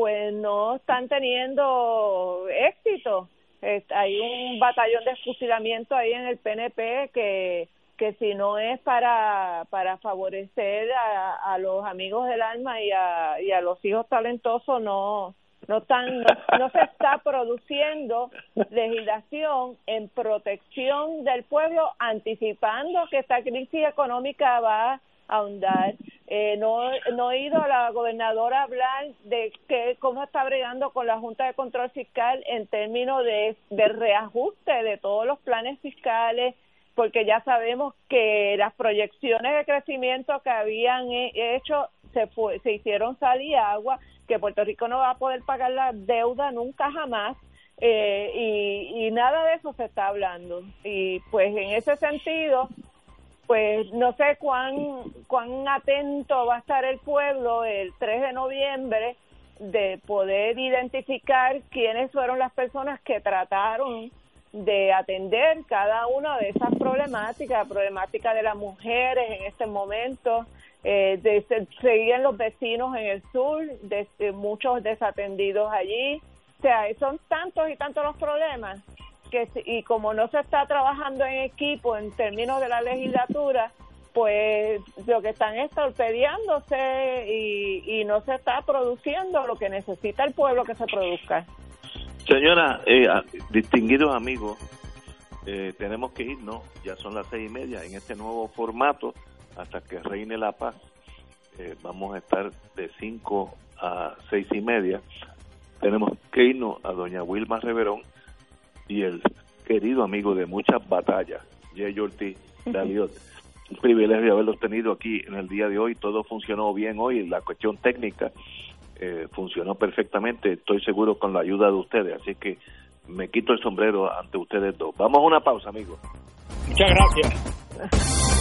pues no están teniendo éxito. hay un batallón de fusilamiento ahí en el PNP que que si no es para para favorecer a, a los amigos del alma y a, y a los hijos talentosos no no están no, se está produciendo legislación en protección del pueblo anticipando que esta crisis económica va a ahondar Eh, no, no he ido a la gobernadora a hablar de que, cómo está bregando con la Junta de Control Fiscal en términos de, de reajuste de todos los planes fiscales, porque ya sabemos que las proyecciones de crecimiento que habían hecho se, fue, se hicieron sal y agua, que Puerto Rico no va a poder pagar la deuda nunca jamás. Eh, y, y nada de eso se está hablando. Y pues en ese sentido, pues no sé cuán, cuán atento va a estar el pueblo el 3 de noviembre de poder identificar quiénes fueron las personas que trataron de atender cada una de esas problemáticas, la problemática de las mujeres en este momento, eh, de, seguían los vecinos en el sur, de, muchos desatendidos allí, o sea, son tantos y tantos los problemas que y como no se está trabajando en equipo en términos de la legislatura, pues lo que están es torpedeándose y, y no se está produciendo lo que necesita el pueblo que se produzca. Señora, eh, distinguidos amigos, eh, tenemos que irnos, ya son las seis y media, en este nuevo formato, hasta que reine la paz, eh, vamos a estar de cinco a seis y media. Tenemos que irnos a doña Wilma Reverón, y el querido amigo de muchas batallas, Jay Ortiz David. Un privilegio haberlos tenido aquí en el día de hoy. Todo funcionó bien hoy. La cuestión técnica eh, funcionó perfectamente. Estoy seguro con la ayuda de ustedes. Así que me quito el sombrero ante ustedes dos. Vamos a una pausa, amigos. Muchas gracias.